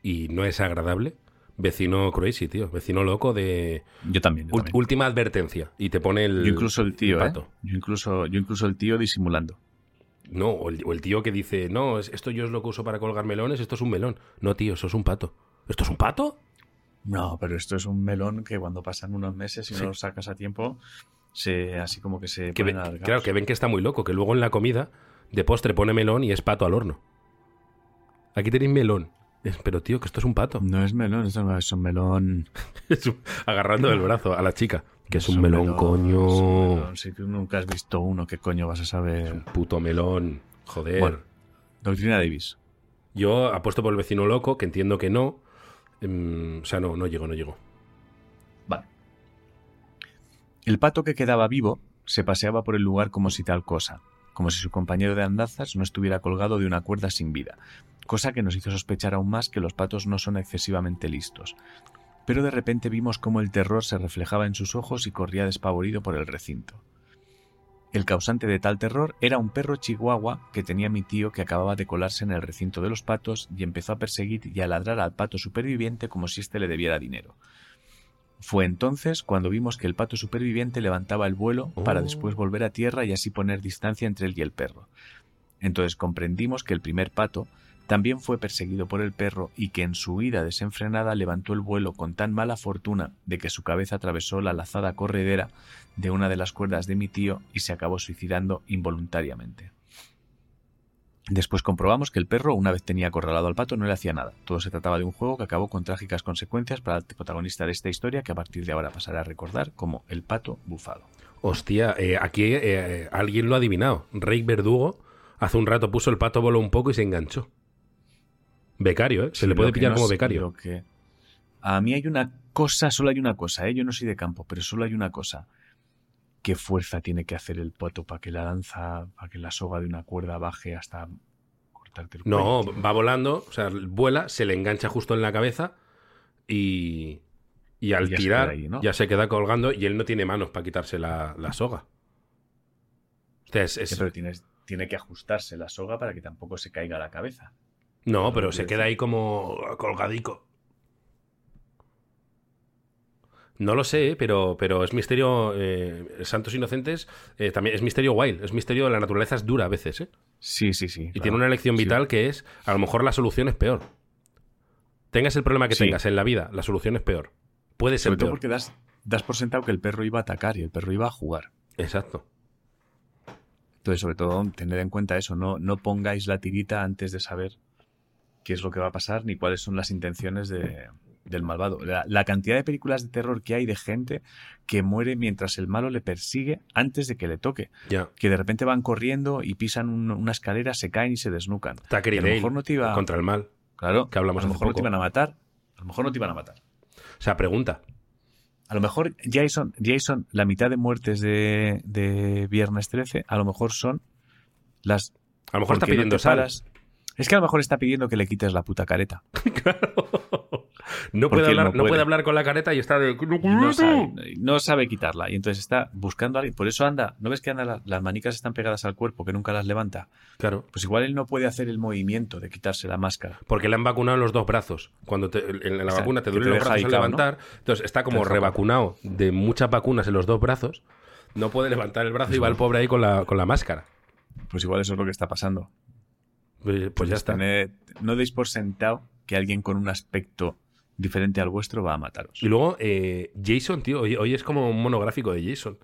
y no es agradable, vecino crazy, tío. Vecino loco de. Yo también. yo Ul- también. última advertencia. Y te pone el. Yo incluso el tío, ¿eh? pato. Yo incluso, yo incluso el tío disimulando. No, o el, o el tío que dice, no, es- esto yo es lo que uso para colgar melones, esto es un melón. No, tío, eso es un pato. ¿Esto es un pato? No, pero esto es un melón que cuando pasan unos meses y Sí. no lo sacas a tiempo, se así como que se Que claro, que ven que está muy loco, que luego en la comida de postre pone melón y es pato al horno. Aquí tenéis melón. Es- Pero tío, que esto es un pato. No es melón, esto no es un melón. Es Agarrando el brazo a la chica. Que es Es un melón, coño. es un melón. Si tú nunca has visto uno, ¿qué coño vas a Es saber? un puto melón. Joder. Bueno. Doctrina Davis. Yo apuesto por el vecino loco, que entiendo que no. Em, o sea, no, no llego, no llego. Vale. El pato que quedaba vivo se paseaba por el lugar como si tal cosa, como si su compañero de andazas no estuviera colgado de una cuerda sin vida, cosa que nos hizo sospechar aún más que los patos no son excesivamente listos. Pero de repente vimos cómo el terror se reflejaba en sus ojos y corría despavorido por el recinto. El causante de tal terror era un perro chihuahua que tenía mi tío que acababa de colarse en el recinto de los patos y empezó a perseguir y a ladrar al pato superviviente como si éste le debiera dinero. Fue entonces cuando vimos que el pato superviviente levantaba el vuelo para Oh. después volver a tierra y así poner distancia entre él y el perro. Entonces comprendimos que el primer pato también fue perseguido por el perro y que en su huida desenfrenada levantó el vuelo con tan mala fortuna de que su cabeza atravesó la lazada corredera de una de las cuerdas de mi tío y se acabó suicidando involuntariamente. Después comprobamos que el perro, una vez tenía acorralado al pato, no le hacía nada. Todo se trataba de un juego que acabó con trágicas consecuencias para el protagonista de esta historia, que a partir de ahora pasará a recordar como el pato bufado. Hostia, eh, aquí eh, alguien lo ha adivinado. Rey Verdugo hace un rato puso el pato voló un poco y se enganchó. Becario, ¿eh? Se Sí, le puede pillar no como becario. que- A mí hay una cosa, solo hay una cosa, ¿eh? yo no soy de campo, pero solo hay una cosa. ¿Qué fuerza tiene que hacer el poto para que la danza, para que la soga de una cuerda baje hasta cortarte el cuello? No, tío? va volando, o sea, vuela, se le engancha justo en la cabeza y, y al Y ya se tirar queda ahí, ¿no? ya se queda colgando y él no tiene manos para quitarse la, la soga. O sea, es- es- Sí, pero tienes, tiene que ajustarse la soga para que tampoco se caiga la cabeza. No, pero se queda ahí como colgadico. No lo sé, pero, pero es misterio. eh, Santos Inocentes eh, también es misterio wild. Es misterio. La naturaleza es dura a veces, ¿eh? Sí, sí, sí. Y claro. tiene una lección Sí. vital que es: a lo mejor la solución es peor. Tengas el problema que Sí. tengas en la vida, la solución es peor. Puede ser Sobre todo peor. porque das, das por sentado que el perro iba a atacar y el perro iba a jugar. Exacto. Entonces, sobre todo, tened en cuenta eso. No, no pongáis la tirita antes de saber qué es lo que va a pasar ni cuáles son las intenciones de- del malvado. La, la cantidad de películas de terror que hay de gente que muere mientras el malo le persigue antes de que le toque. Ya. Que de repente van corriendo y pisan un- una escalera, se caen y se desnucan. Tucker y a lo mejor no te iba- contra el mal. Claro, que hablamos a lo mejor no te iban a matar. A lo mejor no te iban a matar. O sea, pregunta. A lo mejor Jason, Jason la mitad de muertes de, de Viernes 13, a lo mejor son las A lo mejor está no pidiendo te sal. paras. Es que a lo mejor está pidiendo que le quites la puta careta. No Porque puede, hablar, no no puede hablar con la careta y está de. No sabe, no sabe quitarla. Y entonces está buscando a alguien. Por eso anda. ¿No ves que anda la- las manicas están pegadas al cuerpo, que nunca las levanta? Claro. Pues igual él no puede hacer el movimiento de quitarse la máscara. Porque le han vacunado los dos brazos. Cuando te- en la vacuna te duelen los brazos al claro, ¿no? levantar. Entonces está como revacunado de muchas vacunas en los dos brazos. No puede levantar el brazo y va el pobre ahí con la, con la máscara. Pues igual eso es lo que está pasando. Pues, pues ya está. No deis por sentado que alguien con un aspecto diferente al vuestro va a mataros. Y luego, eh, Jason, tío, hoy, hoy es como un monográfico de Jason.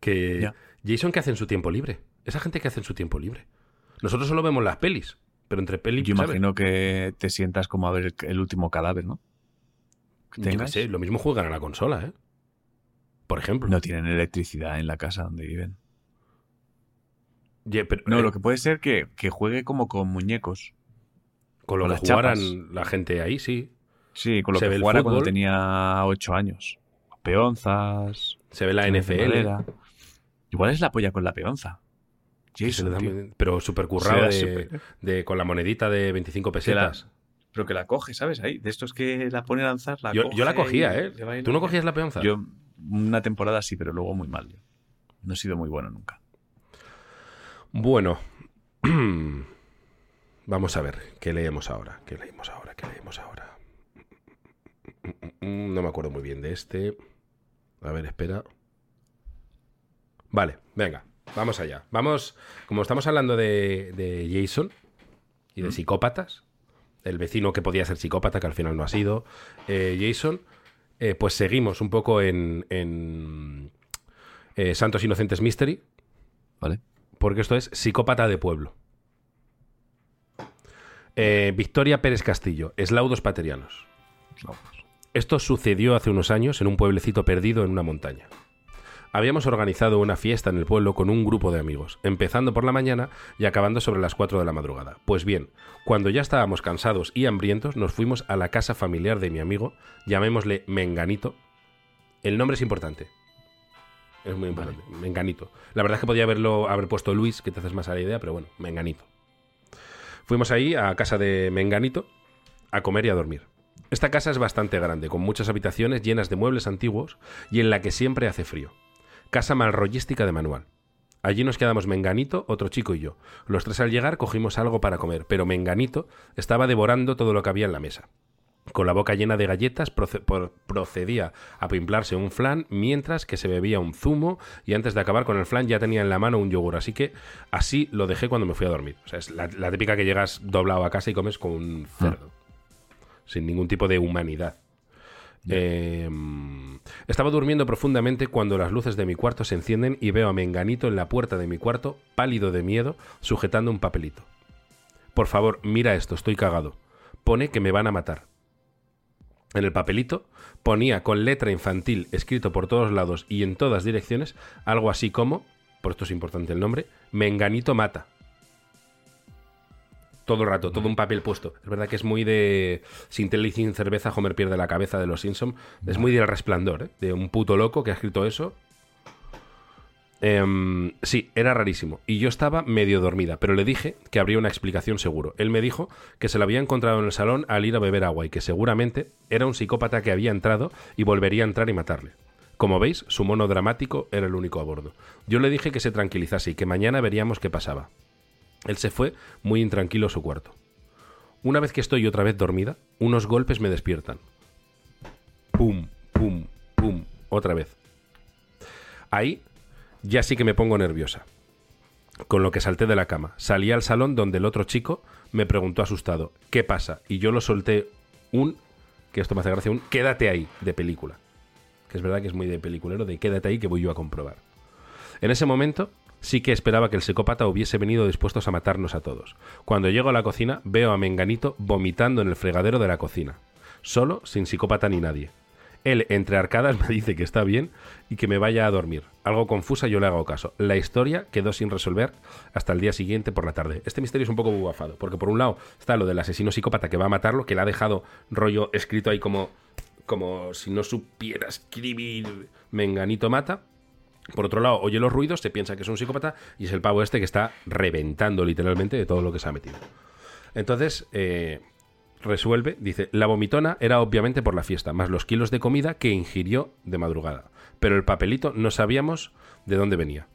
Que Ya. Jason, ¿qué hace en su tiempo libre? Esa gente que hace en su tiempo libre. Nosotros solo vemos las pelis, pero entre pelis. Yo ¿sabes? imagino que te sientas como a ver el, último cadáver, ¿no? Que Yo qué tengas. sé, lo mismo juegan a la consola, ¿eh? Por ejemplo. No tienen electricidad en la casa donde viven. Pero, No, eh, lo que puede ser que, que juegue como con muñecos. con lo con que las jugaran chapas. la gente ahí, sí. Sí, con lo Se que jugara cuando tenía ocho años. Peonzas. Se ve la NFL. Igual es la polla con la peonza. Jason, da pero súper currado de, de- con la monedita de 25 Que la- pesetas. Pero que la coge, ¿sabes? Ahí, de estos que la pone a lanzar, la Yo, yo la cogía, ¿eh? ¿Tú no cogías la peonza? Yo una temporada sí, pero luego muy mal. No he sido muy bueno nunca. Bueno. Vamos a ver, ¿qué leemos ahora? ¿Qué leemos ahora? ¿Qué leemos ahora? No me acuerdo muy bien de este. A ver, espera. Vale, venga, vamos allá. Vamos, como estamos hablando de, de Jason y de Mm. psicópatas, el vecino que podía ser psicópata, que al final no ha sido, eh, Jason, eh, pues seguimos un poco en, en eh, Santos Inocentes Mystery, ¿Vale? Porque esto es psicópata de pueblo. Eh, Victoria Pérez Castillo, Eslaudos Paterianos. Esto sucedió hace unos años en un pueblecito perdido en una montaña. Habíamos organizado una fiesta en el pueblo con un grupo de amigos, empezando por la mañana y acabando sobre las 4 de la madrugada. Pues bien, cuando ya estábamos cansados y hambrientos, nos fuimos a la casa familiar de mi amigo, llamémosle Menganito. El nombre es importante. Es muy importante. Menganito. La verdad es que podía haberlo haber puesto Luis, que te haces más a la idea, pero bueno, Menganito. Fuimos ahí a casa de Menganito a comer y a dormir. Esta casa es bastante grande, con muchas habitaciones llenas de muebles antiguos y en la que siempre hace frío. Casa malrollística de manual. Allí nos quedamos Menganito, otro chico y yo. Los tres al llegar cogimos algo para comer, pero Menganito estaba devorando todo lo que había en la mesa. Con la boca llena de galletas procedía a pimplarse un flan mientras que se bebía un zumo y antes de acabar con el flan ya tenía en la mano un yogur. Así que así lo dejé cuando me fui a dormir. O sea, es la, la típica que llegas doblado a casa y comes con un cerdo. Sin ningún tipo de humanidad. Eh, estaba durmiendo profundamente cuando las luces de mi cuarto se encienden y veo a Menganito en la puerta de mi cuarto, pálido de miedo, sujetando un papelito. Por favor, mira esto, estoy cagado. Pone que me van a matar. En el papelito ponía con letra infantil, escrito por todos lados y en todas direcciones, algo así como, por esto es importante el nombre, Menganito mata. Todo el rato, todo un papel puesto. Es verdad que es muy de. Sin tele y sin cerveza, Homer pierde la cabeza de los Simpsons. Es muy del resplandor, ¿eh? De un puto loco que ha escrito eso. Em, sí, era rarísimo. Y yo estaba medio dormida, pero le dije que habría una explicación seguro. Él me dijo que se lo había encontrado en el salón al ir a beber agua y que seguramente era un psicópata que había entrado y volvería a entrar y matarle. Como veis, su mono dramático era el único a bordo. Yo le dije que se tranquilizase y que mañana veríamos qué pasaba. Él se fue muy intranquilo a su cuarto. Una vez que estoy otra vez dormida, unos golpes me despiertan. Pum, pum, pum, otra vez. Ahí ya sí que me pongo nerviosa. Con lo que salté de la cama. Salí al salón donde el otro chico me preguntó asustado, ¿qué pasa? Y yo lo solté un, que esto me hace gracia, un quédate ahí de película. Que es verdad que es muy de peliculero, de quédate ahí que voy yo a comprobar. En ese momento sí que esperaba que el psicópata hubiese venido dispuestos a matarnos a todos. Cuando llego a la cocina veo a Menganito vomitando en el fregadero de la cocina. Solo, sin psicópata ni nadie. Él, entre arcadas, me dice que está bien y que me vaya a dormir. Algo confusa, yo le hago caso. La historia quedó sin resolver hasta el día siguiente por la tarde. Este misterio es un poco bugafado, porque por un lado está lo del asesino psicópata que va a matarlo, que le ha dejado rollo escrito ahí como, como si no supiera escribir Menganito mata. Por otro lado, oye los ruidos, se piensa que es un psicópata y es el pavo este que está reventando literalmente de todo lo que se ha metido. Entonces, eh, resuelve, dice, la vomitona era obviamente por la fiesta, más los kilos de comida que ingirió de madrugada. Pero el papelito no sabíamos de dónde venía.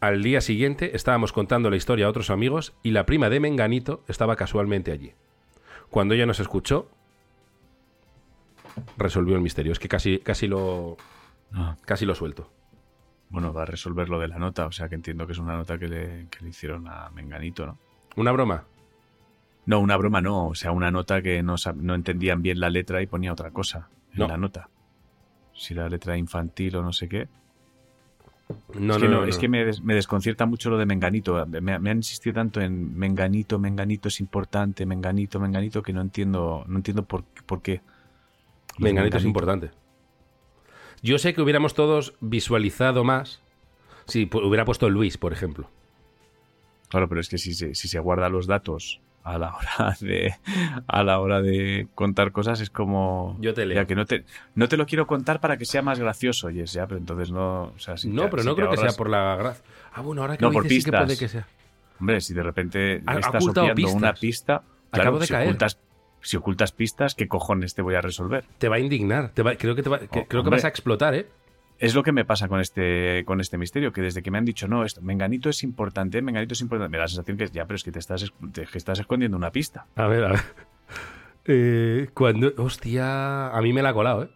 Al día siguiente estábamos contando la historia a otros amigos y la prima de Menganito estaba casualmente allí. Cuando ella nos escuchó, resolvió el misterio. Es que casi, casi lo. Ah. Casi lo suelto. Bueno, va a resolver lo de la nota, o sea que entiendo que es una nota que le, que le hicieron a Menganito, ¿no? ¿Una broma? No, una broma no, o sea, una nota que no, no entendían bien la letra y ponía otra cosa en No. la nota. Si la letra infantil o no sé qué. No, es que, no, no, no, es que me, des- me desconcierta mucho lo de Menganito. Me, me han insistido tanto en Menganito, Menganito es importante, Menganito, Menganito, que no entiendo, no entiendo por, por qué. Menganito es importante. Yo sé que hubiéramos todos visualizado más si hubiera puesto Luis, por ejemplo. Claro, pero es que si se, si se guarda los datos a la hora de a la hora de contar cosas es como Yo te leo. ya que no te no te lo quiero contar para que sea más gracioso, Yes, ya, pero entonces no, o sea, si no, te- pero si no creo que sea por la gracia. Ah, bueno, ahora que No, lo dices, sí que puede que sea. Hombre, si de repente Ha- estás ocultado obviando una pista, Acabo de si caer. ocultas si ocultas pistas, ¿qué cojones te voy a resolver? Te va a indignar. Te va- creo que, te va- que- Oh, creo que vas a explotar, ¿eh? Es lo que me pasa con este, con este misterio, que desde que me han dicho, no, esto, Menganito es importante, Menganito es importante, me da la sensación que ya, pero es que te estás, es- te- estás escondiendo una pista. A ver, a ver. Eh, cuando. Hostia, a mí me la ha colado, ¿eh?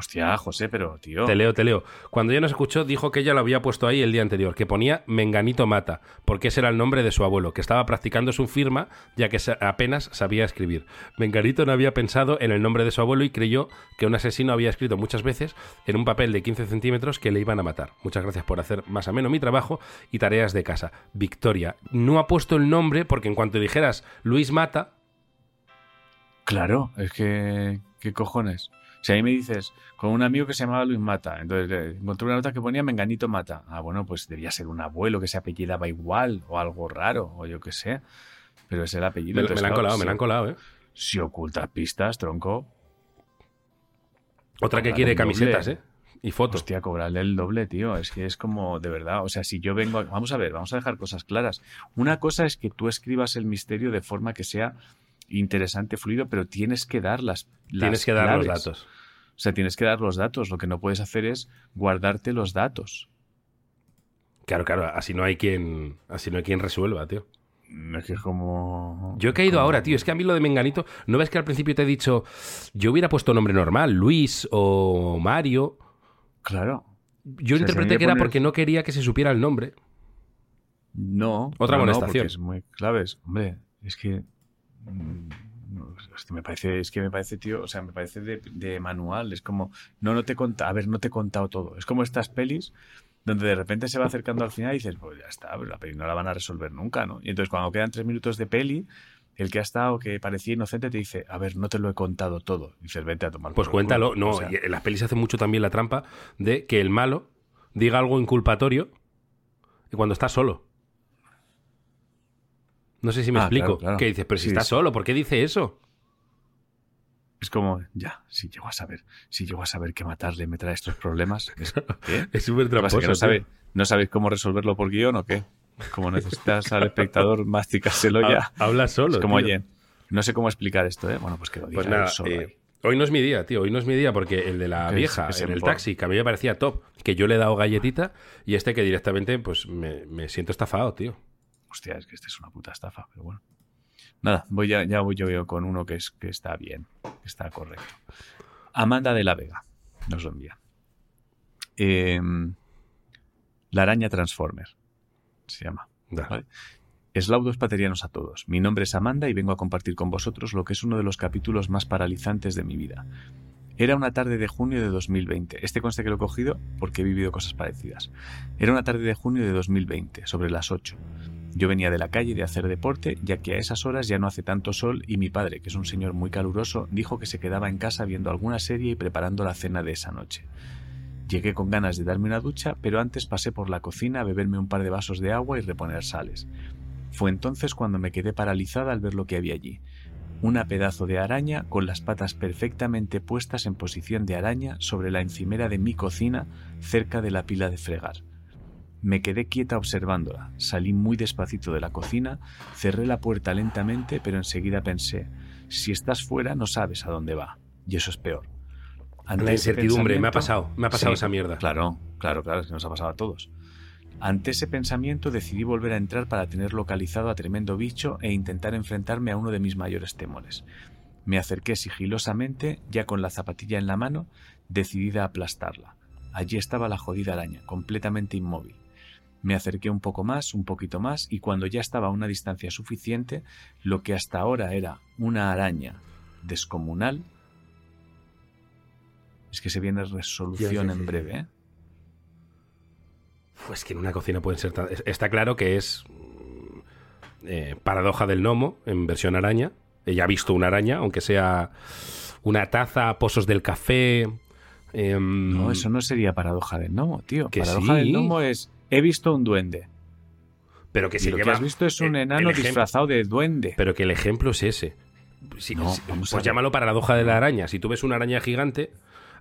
Hostia, José, pero tío. Te leo, te leo. Cuando ella nos escuchó, dijo que ella lo había puesto ahí el día anterior, que ponía Menganito Mata, porque ese era el nombre de su abuelo, que estaba practicando su firma, ya que apenas sabía escribir. Menganito no había pensado en el nombre de su abuelo y creyó que un asesino había escrito muchas veces en un papel de 15 centímetros que le iban a matar. Muchas gracias por hacer más ameno mi trabajo y tareas de casa. Victoria. No ha puesto el nombre porque en cuanto dijeras Luis Mata, Claro, es que. ¿Qué cojones? Si ahí me dices, con un amigo que se llamaba Luis Mata, entonces encontré una nota que ponía Menganito Mata. Ah, bueno, pues debía ser un abuelo que se apellidaba igual, o algo raro, o yo qué sé. Pero es el apellido. me, me la han colado, me si- la han colado, ¿eh? Si ocultas pistas, tronco, Otra que quiere camisetas, ¿eh? Y fotos. Hostia, cobrarle el doble, tío. Es que es como, de verdad, o sea, si yo vengo... a- Vamos a ver, vamos a dejar cosas claras. Una cosa es que tú escribas el misterio de forma que sea interesante, fluido, pero tienes que dar las, las Tienes que dar los datos. O sea, tienes que dar los datos. Lo que no puedes hacer es guardarte los datos. Claro, claro, así no hay quien, así no hay quien resuelva, tío. Mm, Es que es como... Yo he caído como- ahora, tío. Es que a mí lo de Menganito, ¿no ves que al principio te he dicho, yo hubiera puesto nombre normal, Luis o Mario? Claro. Yo O sea, si interpreté que era porque no quería que se supiera el nombre. No. Otra no, no, amonestación. porque es muy claves. Hombre, es que. Mm, es que me parece, es que me parece, tío, o sea, me parece de, de manual. Es como, no, no te conta, a ver, no te he contado todo. Es como estas pelis donde de repente se va acercando al final y dices, pues ya está, pero la peli no la van a resolver nunca, ¿no? Y entonces cuando quedan tres minutos de peli, el que ha estado, que parecía inocente, te dice, a ver, no te lo he contado todo. Y dices, vete a tomar Pues cuéntalo. culo". No, O sea, y en las pelis se hace mucho también la trampa de que el malo diga algo inculpatorio y cuando está solo. No sé si me Ah, explico. claro, claro. Que dices, pero si Sí, está sí. solo, ¿por qué dice eso? Es como, ya, si llego a saber, si llego a saber que matarle me trae estos problemas, es, ¿qué? Súper ¿Qué tramposo. no, sabe- ¿No sabéis cómo resolverlo por guion o qué? Como necesitas al espectador masticárselo ya. Habla solo. Es como, tío. oye, no sé cómo explicar esto, ¿eh? Bueno, pues que lo diga Pues nada, solo eh, hoy no es mi día, tío. Hoy no es mi día porque el de la vieja en el por- taxi, que a mí me parecía top, que yo le he dado galletita y este que directamente, pues me, me siento estafado, tío. Hostia, es que este es una puta estafa, pero bueno. Nada, voy ya, ya voy yo veo con uno que, es, que está bien, que está correcto. Amanda de la Vega nos lo envía. Em, la araña Transformer se llama. Vale. Eslaudos paterianos a todos. Mi nombre es Amanda y vengo a compartir con vosotros lo que es uno de los capítulos más paralizantes de mi vida. Era una tarde de junio de 2020. Este conste que lo he cogido porque he vivido cosas parecidas. Era una tarde de junio de 2020, sobre las 8. Yo venía de la calle de hacer deporte, ya que a esas horas ya no hace tanto sol y mi padre, que es un señor muy caluroso, dijo que se quedaba en casa viendo alguna serie y preparando la cena de esa noche. Llegué con ganas de darme una ducha, pero antes pasé por la cocina a beberme un par de vasos de agua y reponer sales. Fue entonces cuando me quedé paralizada al ver lo que había allí. Una pedazo de araña con las patas perfectamente puestas en posición de araña sobre la encimera de mi cocina cerca de la pila de fregar. Me quedé quieta observándola, salí muy despacito de la cocina, cerré la puerta lentamente, pero enseguida pensé, si estás fuera no sabes a dónde va, y eso es peor. Ante La incertidumbre, me ha pasado, me ha pasado Sí, esa mierda. Claro, claro, claro, es que nos ha pasado a todos. Ante ese pensamiento decidí volver a entrar para tener localizado a tremendo bicho e intentar enfrentarme a uno de mis mayores temores. Me acerqué sigilosamente, ya con la zapatilla en la mano, decidida a aplastarla. Allí estaba la jodida araña, completamente inmóvil. Me acerqué un poco más, un poquito más, y cuando ya estaba a una distancia suficiente, lo que hasta ahora era una araña descomunal, es que se viene resolución Ya, sí, sí. en breve, ¿eh? Pues que en una cocina pueden ser tan... Está claro que es eh, paradoja del gnomo en versión araña. Ella ha visto una araña, aunque sea una taza, pozos del café. em, No, eso no sería paradoja del gnomo, tío. Que paradoja sí. del gnomo es he visto un duende. Pero que si lo lleva- que has visto es un el- enano el disfrazado de duende. Pero que el ejemplo es ese. Si- No, si- pues llámalo paradoja de la araña. Si tú ves una araña gigante,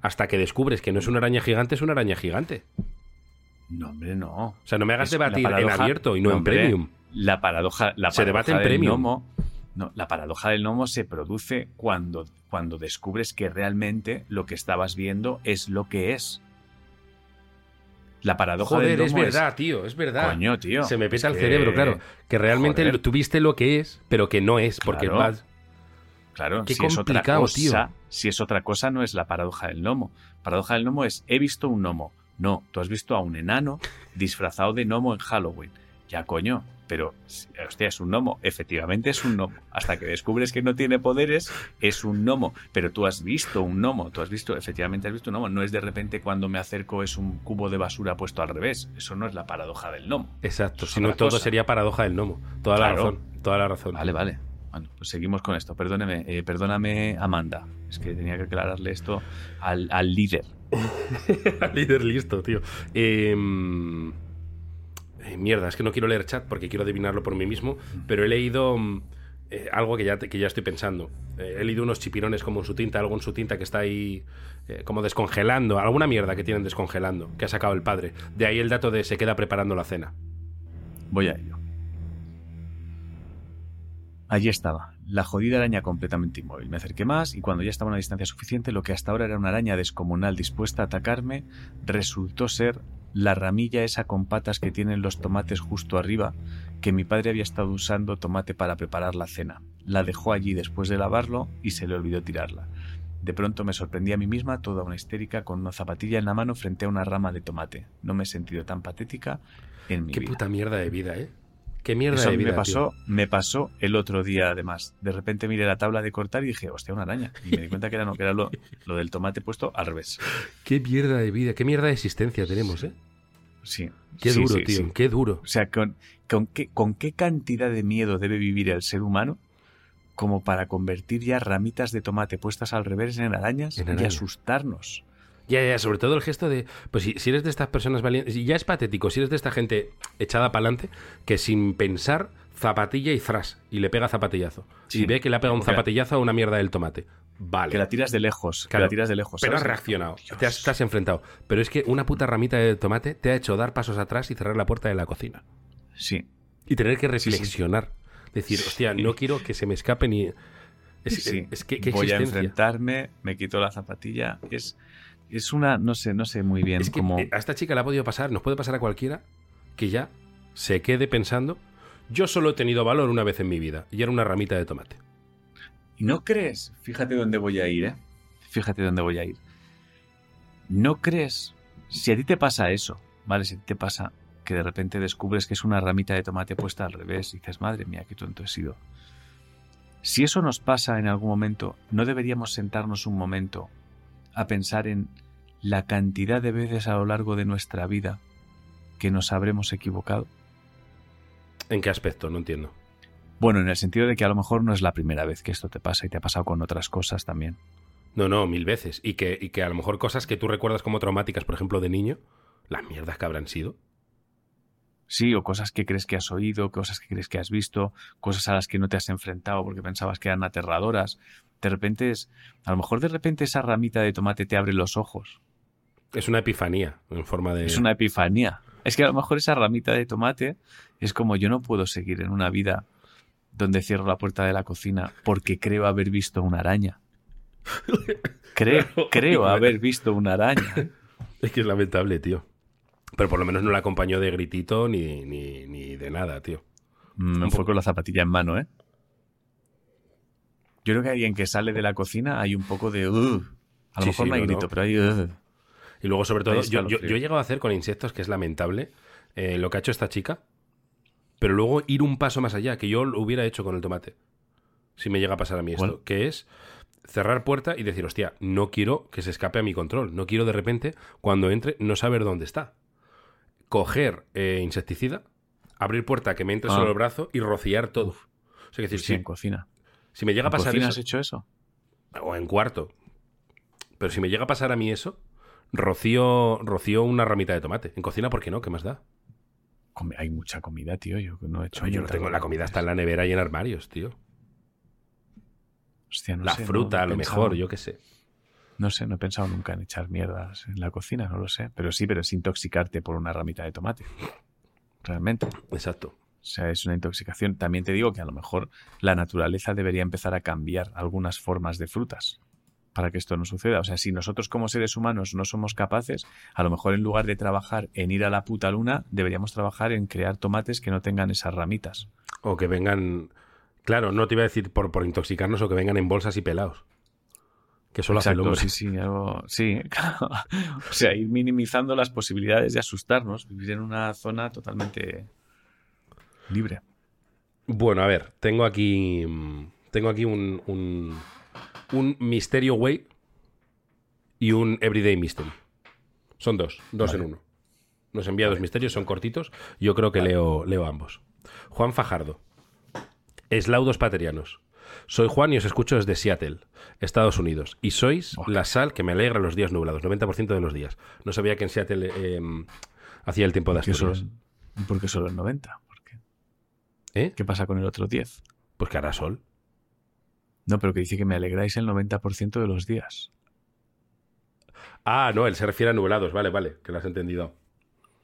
hasta que descubres que no es una araña gigante, es una araña gigante. No, hombre, no. O sea, no me hagas Es- debatir en abierto y no, en hombre, premium. La paradoja, la Se debate en premium. gnomo- no, la paradoja del gnomo se produce cuando, cuando descubres que realmente lo que estabas viendo es lo que es. La paradoja Joder, del es gnomo verdad, tío, es verdad. Coño, tío. Se me es pesa el que- cerebro, claro. Que realmente Joder. tuviste lo que es, pero que no es, porque Claro. vas- Claro, Qué si es otra cosa, tío. si es otra cosa no es la paradoja del gnomo. Paradoja del gnomo es he visto un gnomo. No, tú has visto a un enano disfrazado de gnomo en Halloween. Ya coño, pero hostia, es un gnomo, efectivamente es un gnomo. Hasta que descubres que no tiene poderes, es un gnomo, pero tú has visto un gnomo, tú has visto, efectivamente has visto un gnomo, no es de repente cuando me acerco es un cubo de basura puesto al revés. Eso no es la paradoja del gnomo. Exacto, Es si no otra todo cosa. sería paradoja del gnomo. Toda la razón, toda la razón. Vale, vale. Bueno, pues seguimos con esto. Perdóneme, eh, perdóname, Amanda. Es que tenía que aclararle esto al, al líder. Líder listo, tío. Em, eh, mierda, es que no quiero leer chat porque quiero adivinarlo por mí mismo, pero he leído mm, eh, algo que ya, te- que ya estoy pensando. Eh, he leído unos chipirones como en su tinta, algo en su tinta que está ahí como descongelando, alguna mierda que tienen descongelando, que ha sacado el padre. De ahí el dato de se queda preparando la cena. Voy a ello. Allí estaba, la jodida araña completamente inmóvil. Me acerqué más y cuando ya estaba a una distancia suficiente, lo que hasta ahora era una araña descomunal dispuesta a atacarme, resultó ser la ramilla esa con patas que tienen los tomates justo arriba, que mi padre había estado usando tomate para preparar la cena. La dejó allí después de lavarlo y se le olvidó tirarla. De pronto me sorprendí a mí misma, toda una histérica, con una zapatilla en la mano frente a una rama de tomate. No me he sentido tan patética en mi Qué vida. puta mierda de vida, ¿eh? Qué mierda Eso de vida. me pasó, tío. me pasó el otro día además. De repente miré la tabla de cortar y dije, hostia, una araña. Y me di cuenta que era, no, que era lo, lo del tomate puesto al revés. Qué mierda de vida, qué mierda de existencia tenemos, ¿eh? Sí. Qué Sí, duro, sí, tío, sí. qué duro. O sea, con, con, qué, ¿con qué cantidad de miedo debe vivir el ser humano como para convertir ya ramitas de tomate puestas al revés en arañas En y asustarnos? Ya, ya, sobre todo el gesto de. Pues si, si eres de estas personas valientes. y Ya es patético, si eres de esta gente echada para adelante, que sin pensar zapatilla y zras, y le pega zapatillazo. Sí. Y ve que le ha pegado un zapatillazo a una mierda del tomate. Vale. Que la tiras de lejos. Claro, que la tiras de lejos. Pero has reaccionado, Dios. te has, te has enfrentado. Pero es que una puta ramita de tomate te ha hecho dar pasos atrás y cerrar la puerta de la cocina. Sí. Y tener que sí, sí. reflexionar. Decir, hostia, no quiero que se me escape ni. Es, que Voy a enfrentarme, me quito la zapatilla. Es, es una, no sé, no sé muy bien Es que cómo. eh, a esta chica le ha podido pasar, nos puede pasar a cualquiera, que ya se quede pensando. Yo solo he tenido valor una vez en mi vida, y era una ramita de tomate. ¿Y no crees? Fíjate dónde voy a ir, ¿eh? Fíjate dónde voy a ir. ¿No crees? Si a ti te pasa eso, ¿vale? Si a ti te pasa que de repente descubres que es una ramita de tomate puesta al revés y dices, madre mía, qué tonto he sido. Si eso nos pasa en algún momento, ¿no deberíamos sentarnos un momento a pensar en la cantidad de veces a lo largo de nuestra vida que nos habremos equivocado? ¿En qué aspecto? No entiendo. Bueno, en el sentido de que a lo mejor no es la primera vez que esto te pasa y te ha pasado con otras cosas también. No, no, mil veces. Y que, y que a lo mejor cosas que tú recuerdas como traumáticas, por ejemplo, de niño, las mierdas que habrán sido. Sí, o cosas que crees que has oído, cosas que crees que has visto, cosas a las que no te has enfrentado porque pensabas que eran aterradoras. De repente es, a lo mejor de repente esa ramita de tomate te abre los ojos. Es una epifanía en forma de. Es una epifanía. Es que a lo mejor esa ramita de tomate es como yo no puedo seguir en una vida donde cierro la puerta de la cocina porque creo haber visto una araña. Creo, creo haber visto una araña. Es que es lamentable, tío. Pero por lo menos no la acompañó de gritito ni, ni, ni de nada, tío. Me fue con la zapatilla en mano, ¿eh? Yo creo que alguien que sale de la cocina hay un poco de... "Ugh". A lo Sí, mejor sí, no hay grito, no. pero hay... Y luego, sobre todo, Ahí yo, yo, he llegado a hacer con insectos, que es lamentable, eh, lo que ha hecho esta chica, pero luego ir un paso más allá, que yo lo hubiera hecho con el tomate, si me llega a pasar a mí esto, ¿Cuál? que es cerrar puerta y decir, hostia, no quiero que se escape a mi control, no quiero de repente, cuando entre, no saber dónde está. Coger eh, insecticida, abrir puerta que me entre Ah. solo el brazo y rociar todo. O sea, que decir, Sí, en cocina. Si me llega a ¿En pasar eso, has hecho eso? o en cuarto. Pero si me llega a pasar a mí eso, rocío, rocío una ramita de tomate. En cocina, ¿por qué no? ¿Qué más da? Hay mucha comida, tío. Yo no he hecho... yo no tengo la comida está en la nevera y en armarios, tío. Hostia, no la sé, fruta, no a lo pensado- mejor, yo qué sé. No sé, no he pensado nunca en echar mierdas en la cocina, no lo sé. Pero sí, pero es intoxicarte por una ramita de tomate. Realmente. Exacto. O sea, es una intoxicación. También te digo que a lo mejor la naturaleza debería empezar a cambiar algunas formas de frutas para que esto no suceda. O sea, si nosotros como seres humanos no somos capaces, a lo mejor en lugar de trabajar en ir a la puta luna, deberíamos trabajar en crear tomates que no tengan esas ramitas. O que vengan. Claro, no te iba a decir por, por intoxicarnos o que vengan en bolsas y pelados. Que solo hace Exacto, hombre. sí, sí, algo- sí, claro. O sea, ir minimizando las posibilidades de asustarnos, vivir en una zona totalmente libre. Bueno, a ver, tengo aquí. mm, Tengo aquí un. Un, un Mysterio Way y un Everyday Mystery. Son dos, dos Vale. en uno. Nos envía dos misterios, son cortitos. Yo creo que leo, leo ambos. Juan Fajardo. Eslaudos paterianos. Soy Juan y os escucho desde Seattle, Estados Unidos. Y sois Ok. la sal que me alegra los días nublados, 90% de los días. No sabía que en Seattle eh, hacía el tiempo de ¿Por qué solo, Asturias. por qué solo el 90? ¿Eh? ¿Qué pasa con el otro 10? Pues que hará sol. No, pero que dice que me alegráis el 90% de los días. Ah, no, él se refiere a nublados. Vale, vale, que lo has entendido.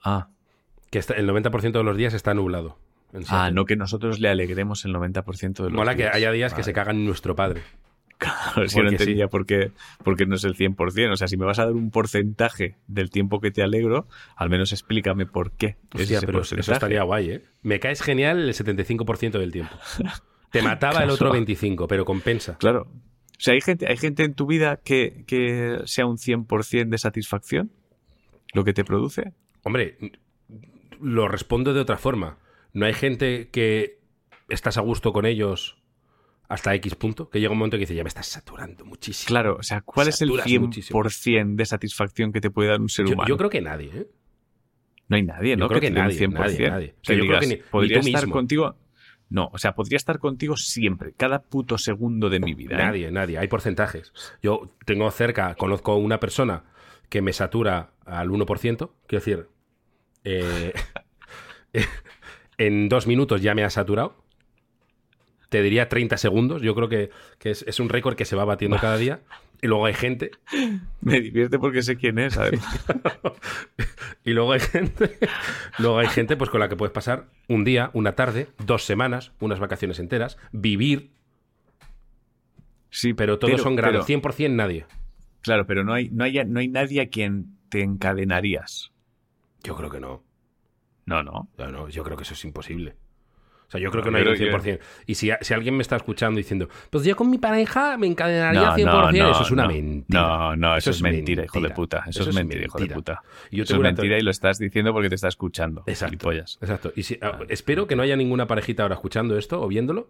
Ah, Que está- el 90% de los días está nublado. ah no que nosotros le alegremos el 90% de los Mola que días. haya días que se cagan en nuestro padre. Claro, es que no sí. entendía por, qué, por qué no es el 100%. O sea, si me vas a dar un porcentaje del tiempo que te alegro, al menos explícame por qué. es Hostia, ese pero eso estaría guay, ¿eh? Me caes genial el 75% del tiempo. Te mataba el otro Claro. 25, pero compensa. Claro. O sea, ¿hay gente, ¿hay gente en tu vida que, que sea un 100% de satisfacción? ¿Lo que te produce? Hombre, lo respondo de otra forma. ¿No hay gente que estás a gusto con ellos hasta X punto? Que llega un momento que dice, ya me estás saturando muchísimo. Claro, o sea, ¿cuál es el Saturas 100% de satisfacción que te puede dar un ser Yo, humano? yo creo que nadie, ¿eh? No hay nadie, ¿no? creo que nadie, 100%. nadie, nadie. O sea, yo creo que ni- ni podría tú estar mismo. contigo. No, o sea, podría estar contigo siempre, cada puto segundo de mi vida. ¿eh? Nadie, nadie. Hay porcentajes. Yo tengo cerca, conozco una persona que me satura al 1%. Quiero decir, eh, en dos minutos ya me ha saturado te diría 30 segundos. Yo creo que, que es, es un récord que se va batiendo cada día. Y luego hay gente. Me divierte porque sé quién es, además. y luego hay gente. luego hay gente pues con la que puedes pasar un día, una tarde, dos semanas, unas vacaciones enteras, vivir. Sí, Pero todos son pero- grandes. 100% nadie. Claro, pero no hay, no, hay, no hay nadie a quien te encadenarías. Yo creo que no. No, no. No, no, yo creo que eso es imposible. Sea, yo creo que no hay un creo 100%. Y si, si alguien me está escuchando diciendo, pues yo con mi pareja me encadenaría No, 100%, no, eso es una mentira. No, no, eso, es mentira, hijo de puta. Eso, es mentira, hijo de puta. Y yo Eso es una mentira y lo estás diciendo porque te está escuchando. Exacto. gilipollas. Exacto. Y si- ah, espero que no haya ninguna parejita ahora escuchando esto o viéndolo.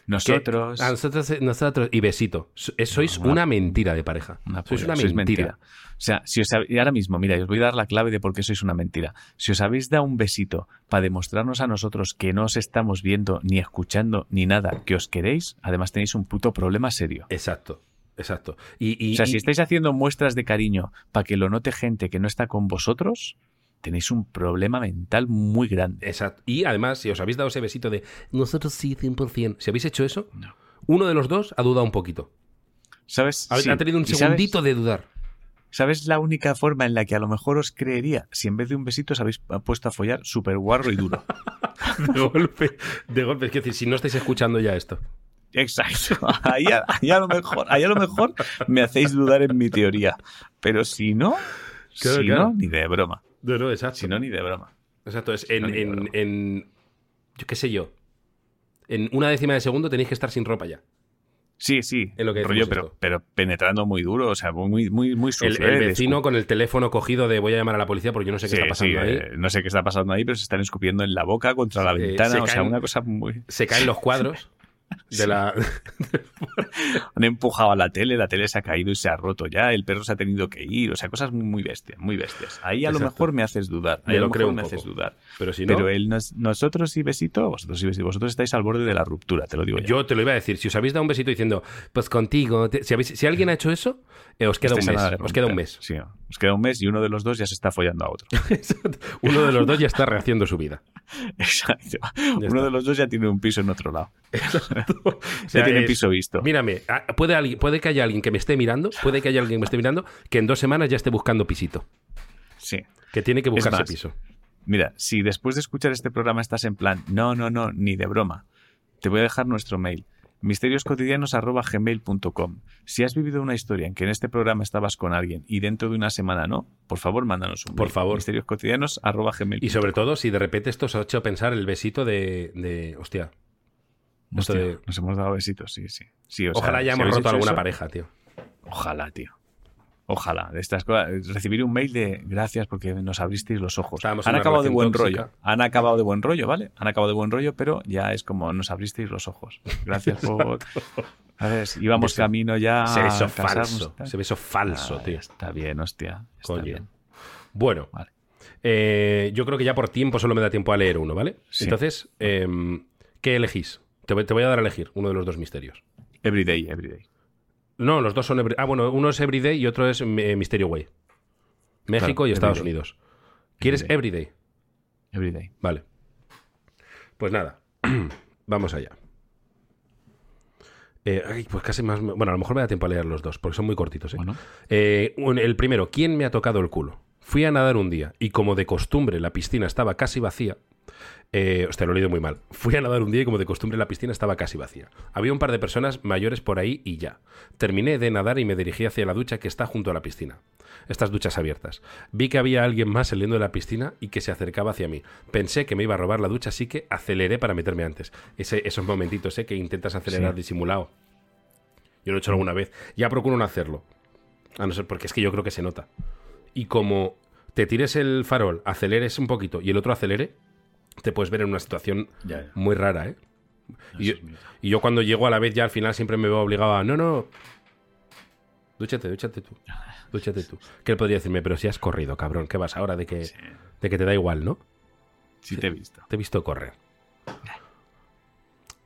Que- Nosotros. a nosotros, eh, nosotros. Y besito. Eh, Sois Una- una mentira de pareja. Una sois una mentira. O sea, si os y ahora mismo, mira, os voy a dar la clave de por qué sois una mentira. Si os habéis dado un besito para demostrarnos a nosotros que no os estamos viendo, ni escuchando, ni nada, que os queréis, además tenéis un puto problema serio. Exacto. Exacto. Y, y- O sea, y- si estáis haciendo muestras de cariño para que lo note gente que no está con vosotros, tenéis un problema mental muy grande. Exacto. Y además, si os habéis dado ese besito de nosotros sí, 100%, si habéis hecho eso, No. uno de los dos ha dudado un poquito. ¿Sabes? Ha, Sí. ha tenido un ¿Y sabes- segundito de dudar. ¿Sabes la única forma en la que a lo mejor os creería si en vez de un besito os habéis puesto a follar súper guarro y duro? De golpe, de golpe. Es decir, si no estáis escuchando ya esto. Exacto. Ahí a, ahí a lo mejor, ahí a lo mejor me hacéis dudar en mi teoría. Pero si no, Claro, si claro. no, ni de broma. No, no, exacto. Si no, ni de broma. Exacto, es en, en, broma. en- Yo qué sé yo. En una décima de segundo tenéis que estar sin ropa ya. Sí, sí. En lo que rollo, pero, pero penetrando muy duro, o sea, muy, muy, muy El, sucio, el ¿eh? Vecino con el teléfono cogido de voy a llamar a la policía porque yo no sé qué Sí, está pasando sí, ahí. eh, no sé qué está pasando ahí, pero se están escupiendo en la boca contra la Eh, ventana. o sea, caen- una cosa muy. Se caen los cuadros de la. Han empujado a la tele, la tele se ha caído y se ha roto ya, el perro se ha tenido que ir, o sea, cosas muy, bestias, muy bestias. Ahí a lo mejor me haces dudar. Ahí a lo lo creo mejor un me poco. haces dudar. Pero si no. Pero el nos- nosotros y besito, vosotros y besito, vosotros estáis al borde de la ruptura, te lo digo ya. Yo te lo iba a decir, si os habéis dado un besito diciendo, pues contigo, te- si, habéis- si alguien ha hecho eso, eh, os queda un Estáis a mes. Os queda un mes. Sí, os queda un mes y uno de los dos ya se está follando a otro. Exacto. Uno de los dos ya está rehaciendo su vida. Exacto. Uno está. de los dos ya tiene un piso en otro lado. O sea, ya tiene es- piso visto. Mírame, ah, puede que haya alguien que me esté mirando, puede que haya alguien que me esté mirando, que en dos semanas ya esté buscando pisito. Sí. Que tiene que buscarse más, piso. Mira, si después de escuchar este programa estás en plan, no, no, no, ni de broma, te voy a dejar nuestro mail, misterioscotidianos.gmail.com. Si has vivido una historia en que en este programa estabas con alguien y dentro de una semana no, por favor, mándanos un Por mail. favor. Y sobre todo, si de repente esto os ha hecho pensar el besito de. de- hostia. esto Hostia, de- Nos hemos dado besitos, sí, sí. Sí, o sea, Ojalá hayamos habéis roto alguna eso, pareja, tío. Ojalá, tío. Ojalá. De estas cosas, recibir un mail de gracias porque nos abristeis los ojos. Estábamos Han acabado de buen tóxica. rollo. Han acabado de buen rollo, ¿vale? Han acabado de buen rollo, pero ya es como nos abristeis los ojos. Gracias por. A ver, íbamos camino ya. A casarnos falso. Ese beso falso, Ah, tío. Está bien, hostia. Está Coño. bien. Bueno, Vale. eh, yo creo que ya por tiempo solo me da tiempo a leer uno, ¿vale? Sí. Entonces, em, ¿qué elegís? Te voy a dar a elegir uno de los dos misterios. Everyday, everyday. No, los dos son. every- Ah, bueno, uno es Everyday y otro es eh, Mysterio Way. México Claro, y Estados Everyday. Unidos. ¿Quieres Everyday. Everyday? Everyday. Vale. Pues nada, vamos allá. Eh, ay, pues casi más. Bueno, a lo mejor me da tiempo a leer los dos, porque son muy cortitos. ¿eh? Bueno, Eh, el primero, ¿quién me ha tocado el culo? Fui a nadar un día y como de costumbre la piscina estaba casi vacía. Eh, hostia, lo he leído muy mal. Fui a nadar un día y como de costumbre la piscina estaba casi vacía. Había un par de personas mayores por ahí y ya. Terminé de nadar y me dirigí hacia la ducha que está junto a la piscina. Estas duchas abiertas. Vi que había alguien más saliendo de la piscina y que se acercaba hacia mí. Pensé que me iba a robar la ducha, así que aceleré para meterme antes. Ese- esos momentitos, ¿eh? Que intentas acelerar Sí. disimulado. Yo lo he hecho alguna vez. Ya procuro no hacerlo. A no ser porque es que yo creo que se nota. Y como te tires el farol, aceleres un poquito y el otro acelere, te puedes ver en una situación ya, ya. muy rara, ¿eh? Y yo, y cuando llego a la vez ya al final siempre me veo obligado a, no, no, dúchate, dúchate tú, dúchate tú. Que él podría decirme, pero si has corrido, cabrón, ¿qué vas ahora de que, Sí, de que te da igual, ¿no? sí te he visto. Te he visto correr.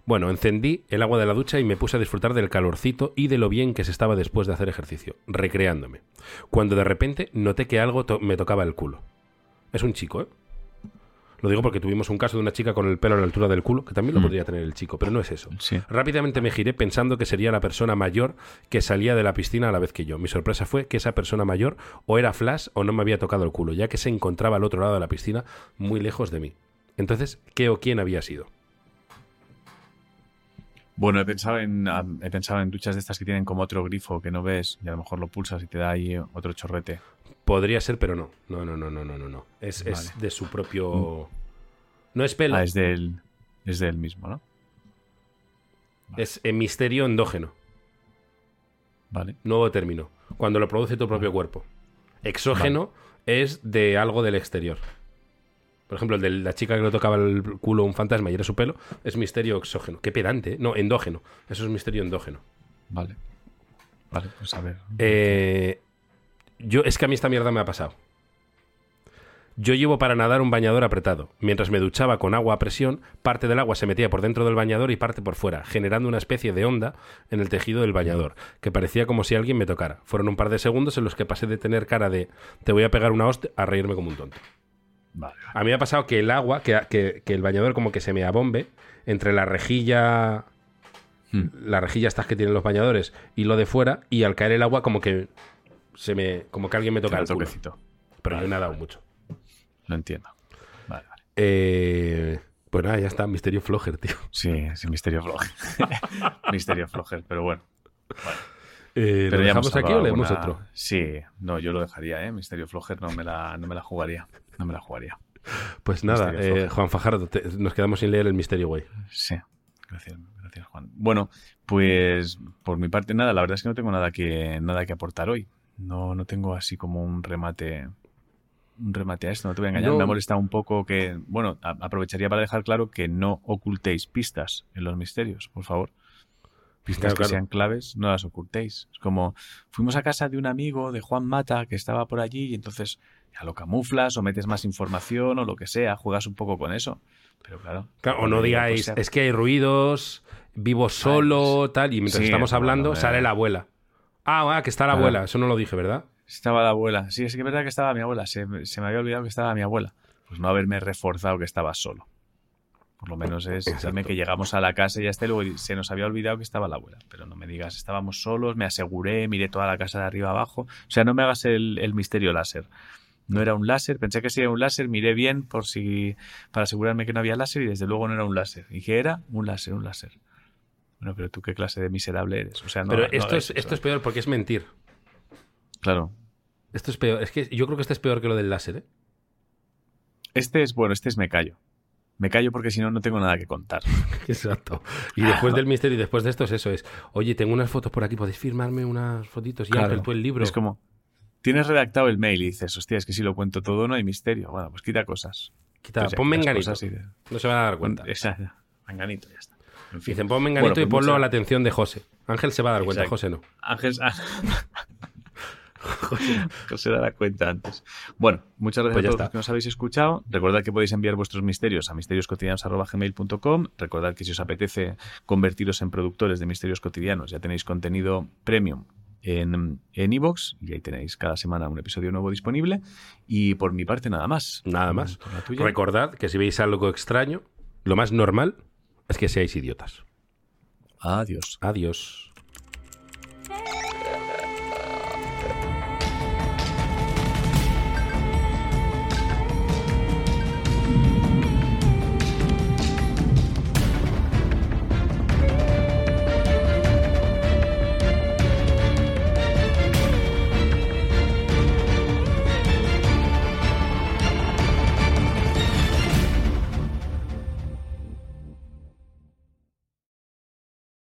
Bueno, encendí el agua de la ducha y me puse a disfrutar del calorcito y de lo bien que se estaba después de hacer ejercicio, recreándome. Cuando de repente noté que algo to- me tocaba el culo. Es un chico, ¿eh? Lo digo porque tuvimos un caso de una chica con el pelo a la altura del culo, que también lo Mm. podría tener el chico, pero no es eso. Sí. Rápidamente me giré pensando que sería la persona mayor que salía de la piscina a la vez que yo. Mi sorpresa fue que esa persona mayor o era Flash o no me había tocado el culo, ya que se encontraba al otro lado de la piscina, muy lejos de mí. Entonces, ¿qué o quién había sido? Bueno, he pensado en he pensado en duchas de estas que tienen como otro grifo que no ves y a lo mejor lo pulsas y te da ahí otro chorrete. Podría ser, pero no. No, no, no, no, no, no. no. Es, es Vale. Mm. de su propio... No es pelo, Ah, es del es del mismo, ¿no? es eh, misterio endógeno. Vale. Nuevo término. Cuando lo produce tu propio cuerpo. Exógeno es de algo del exterior. Por ejemplo, el de la chica que le tocaba el culo a un fantasma y era su pelo, es misterio exógeno. Qué pedante, ¿eh? No, endógeno. Eso es misterio endógeno. Vale. Vale, pues a ver. Eh, yo, es que a mí esta mierda me ha pasado. Yo llevo para nadar un bañador apretado. Mientras me duchaba con agua a presión, parte del agua se metía por dentro del bañador y parte por fuera, generando una especie de onda en el tejido del bañador, que parecía como si alguien me tocara. Fueron un par de segundos en los que pasé de tener cara de te voy a pegar una hostia a reírme como un tonto. Vale. A mí me ha pasado que el agua, que, que- que el bañador como que se me abombe entre la rejilla, Hmm. la rejilla estas que tienen los bañadores y lo de fuera, y al caer el agua como que se me, como que alguien me toca el culo. toquecito. Pero yo Vale, he nadado vale. mucho. Lo entiendo. Vale, vale. Eh, pues nada, ya está, misterio flojer, tío. Sí, sí, misterio flojer. misterio flojer, pero bueno. Eh, Pero ¿Lo dejamos aquí o leemos alguna- otro? Sí, no, yo lo dejaría, ¿eh? Misterio flojer no me la, no me la jugaría. No me la jugaría. Pues nada, eh. Juan Fajardo, te- nos quedamos sin leer el misterio, güey. Sí, gracias, gracias Juan. Bueno, pues por mi parte nada, la verdad es que no tengo nada que, nada que aportar hoy. No, no tengo así como un remate, un remate a esto, no te voy a engañar. No. Me ha molestado un poco que, bueno, a- aprovecharía para dejar claro que no ocultéis pistas en los misterios, por favor. Pistas Claro, que claro. sean claves, no las ocultéis. Es como, fuimos a casa de un amigo de Juan Mata que estaba por allí y entonces ya lo camuflas o metes más información o lo que sea, juegas un poco con eso. Pero claro. Claro, o no diga, digáis, pues, es que hay ruidos, vivo solo, tal, y mientras sí, estamos hablando sale la abuela. Ah, ah, que está la Claro. abuela, eso no lo dije, ¿verdad? Estaba la abuela. Sí, es que es verdad que estaba mi abuela. Se, me- se me había olvidado que estaba mi abuela. Pues no haberme reforzado que estaba solo. Por lo menos es decirme que llegamos a la casa y ya está, y luego se nos había olvidado que estaba la abuela. Pero no me digas, estábamos solos, me aseguré, miré toda la casa de arriba abajo. O sea, no me hagas el, el misterio láser. No era un láser, pensé que sí era un láser, miré bien por si para asegurarme que no había láser y desde luego no era un láser. ¿Y qué era? Un láser, un láser. Bueno, pero tú qué clase de miserable eres. O sea, no, Pero no esto, es, esto es peor porque es mentir. Claro, Esto es peor. Es que yo creo que este es peor que lo del láser, ¿eh? Este es, bueno, este es me callo. Me callo porque si no, no tengo nada que contar. Exacto. Y después del misterio y después de esto es eso, es, oye, tengo unas fotos por aquí, ¿podéis firmarme unas fotitos? Y Claro. Ángel, tú el libro. Es como, tienes redactado el mail y dices, hostia, es que si lo cuento todo no hay misterio. Bueno, pues quita cosas. Quita, Entonces, pon quitas menganito. cosas y de- No se van a dar cuenta. Exacto. Menganito, ya está. En fin. Dicen, pon menganito Bueno, y pues ponlo mucha- a la atención de José. Ángel se va a dar cuenta, Exacto. José no. Ángel, José, José dará cuenta antes. Bueno, muchas gracias Pues a todos está. los que nos habéis escuchado. Recordad que podéis enviar vuestros misterios a misterioscotidianos.gmail.com. Recordad que si os apetece convertiros en productores de misterios cotidianos, ya tenéis contenido premium en en iVoox y ahí tenéis cada semana un episodio nuevo disponible. Y por mi parte, nada más. Nada más. Recordad que si veis algo extraño, lo más normal es que seáis idiotas. Adiós. Adiós.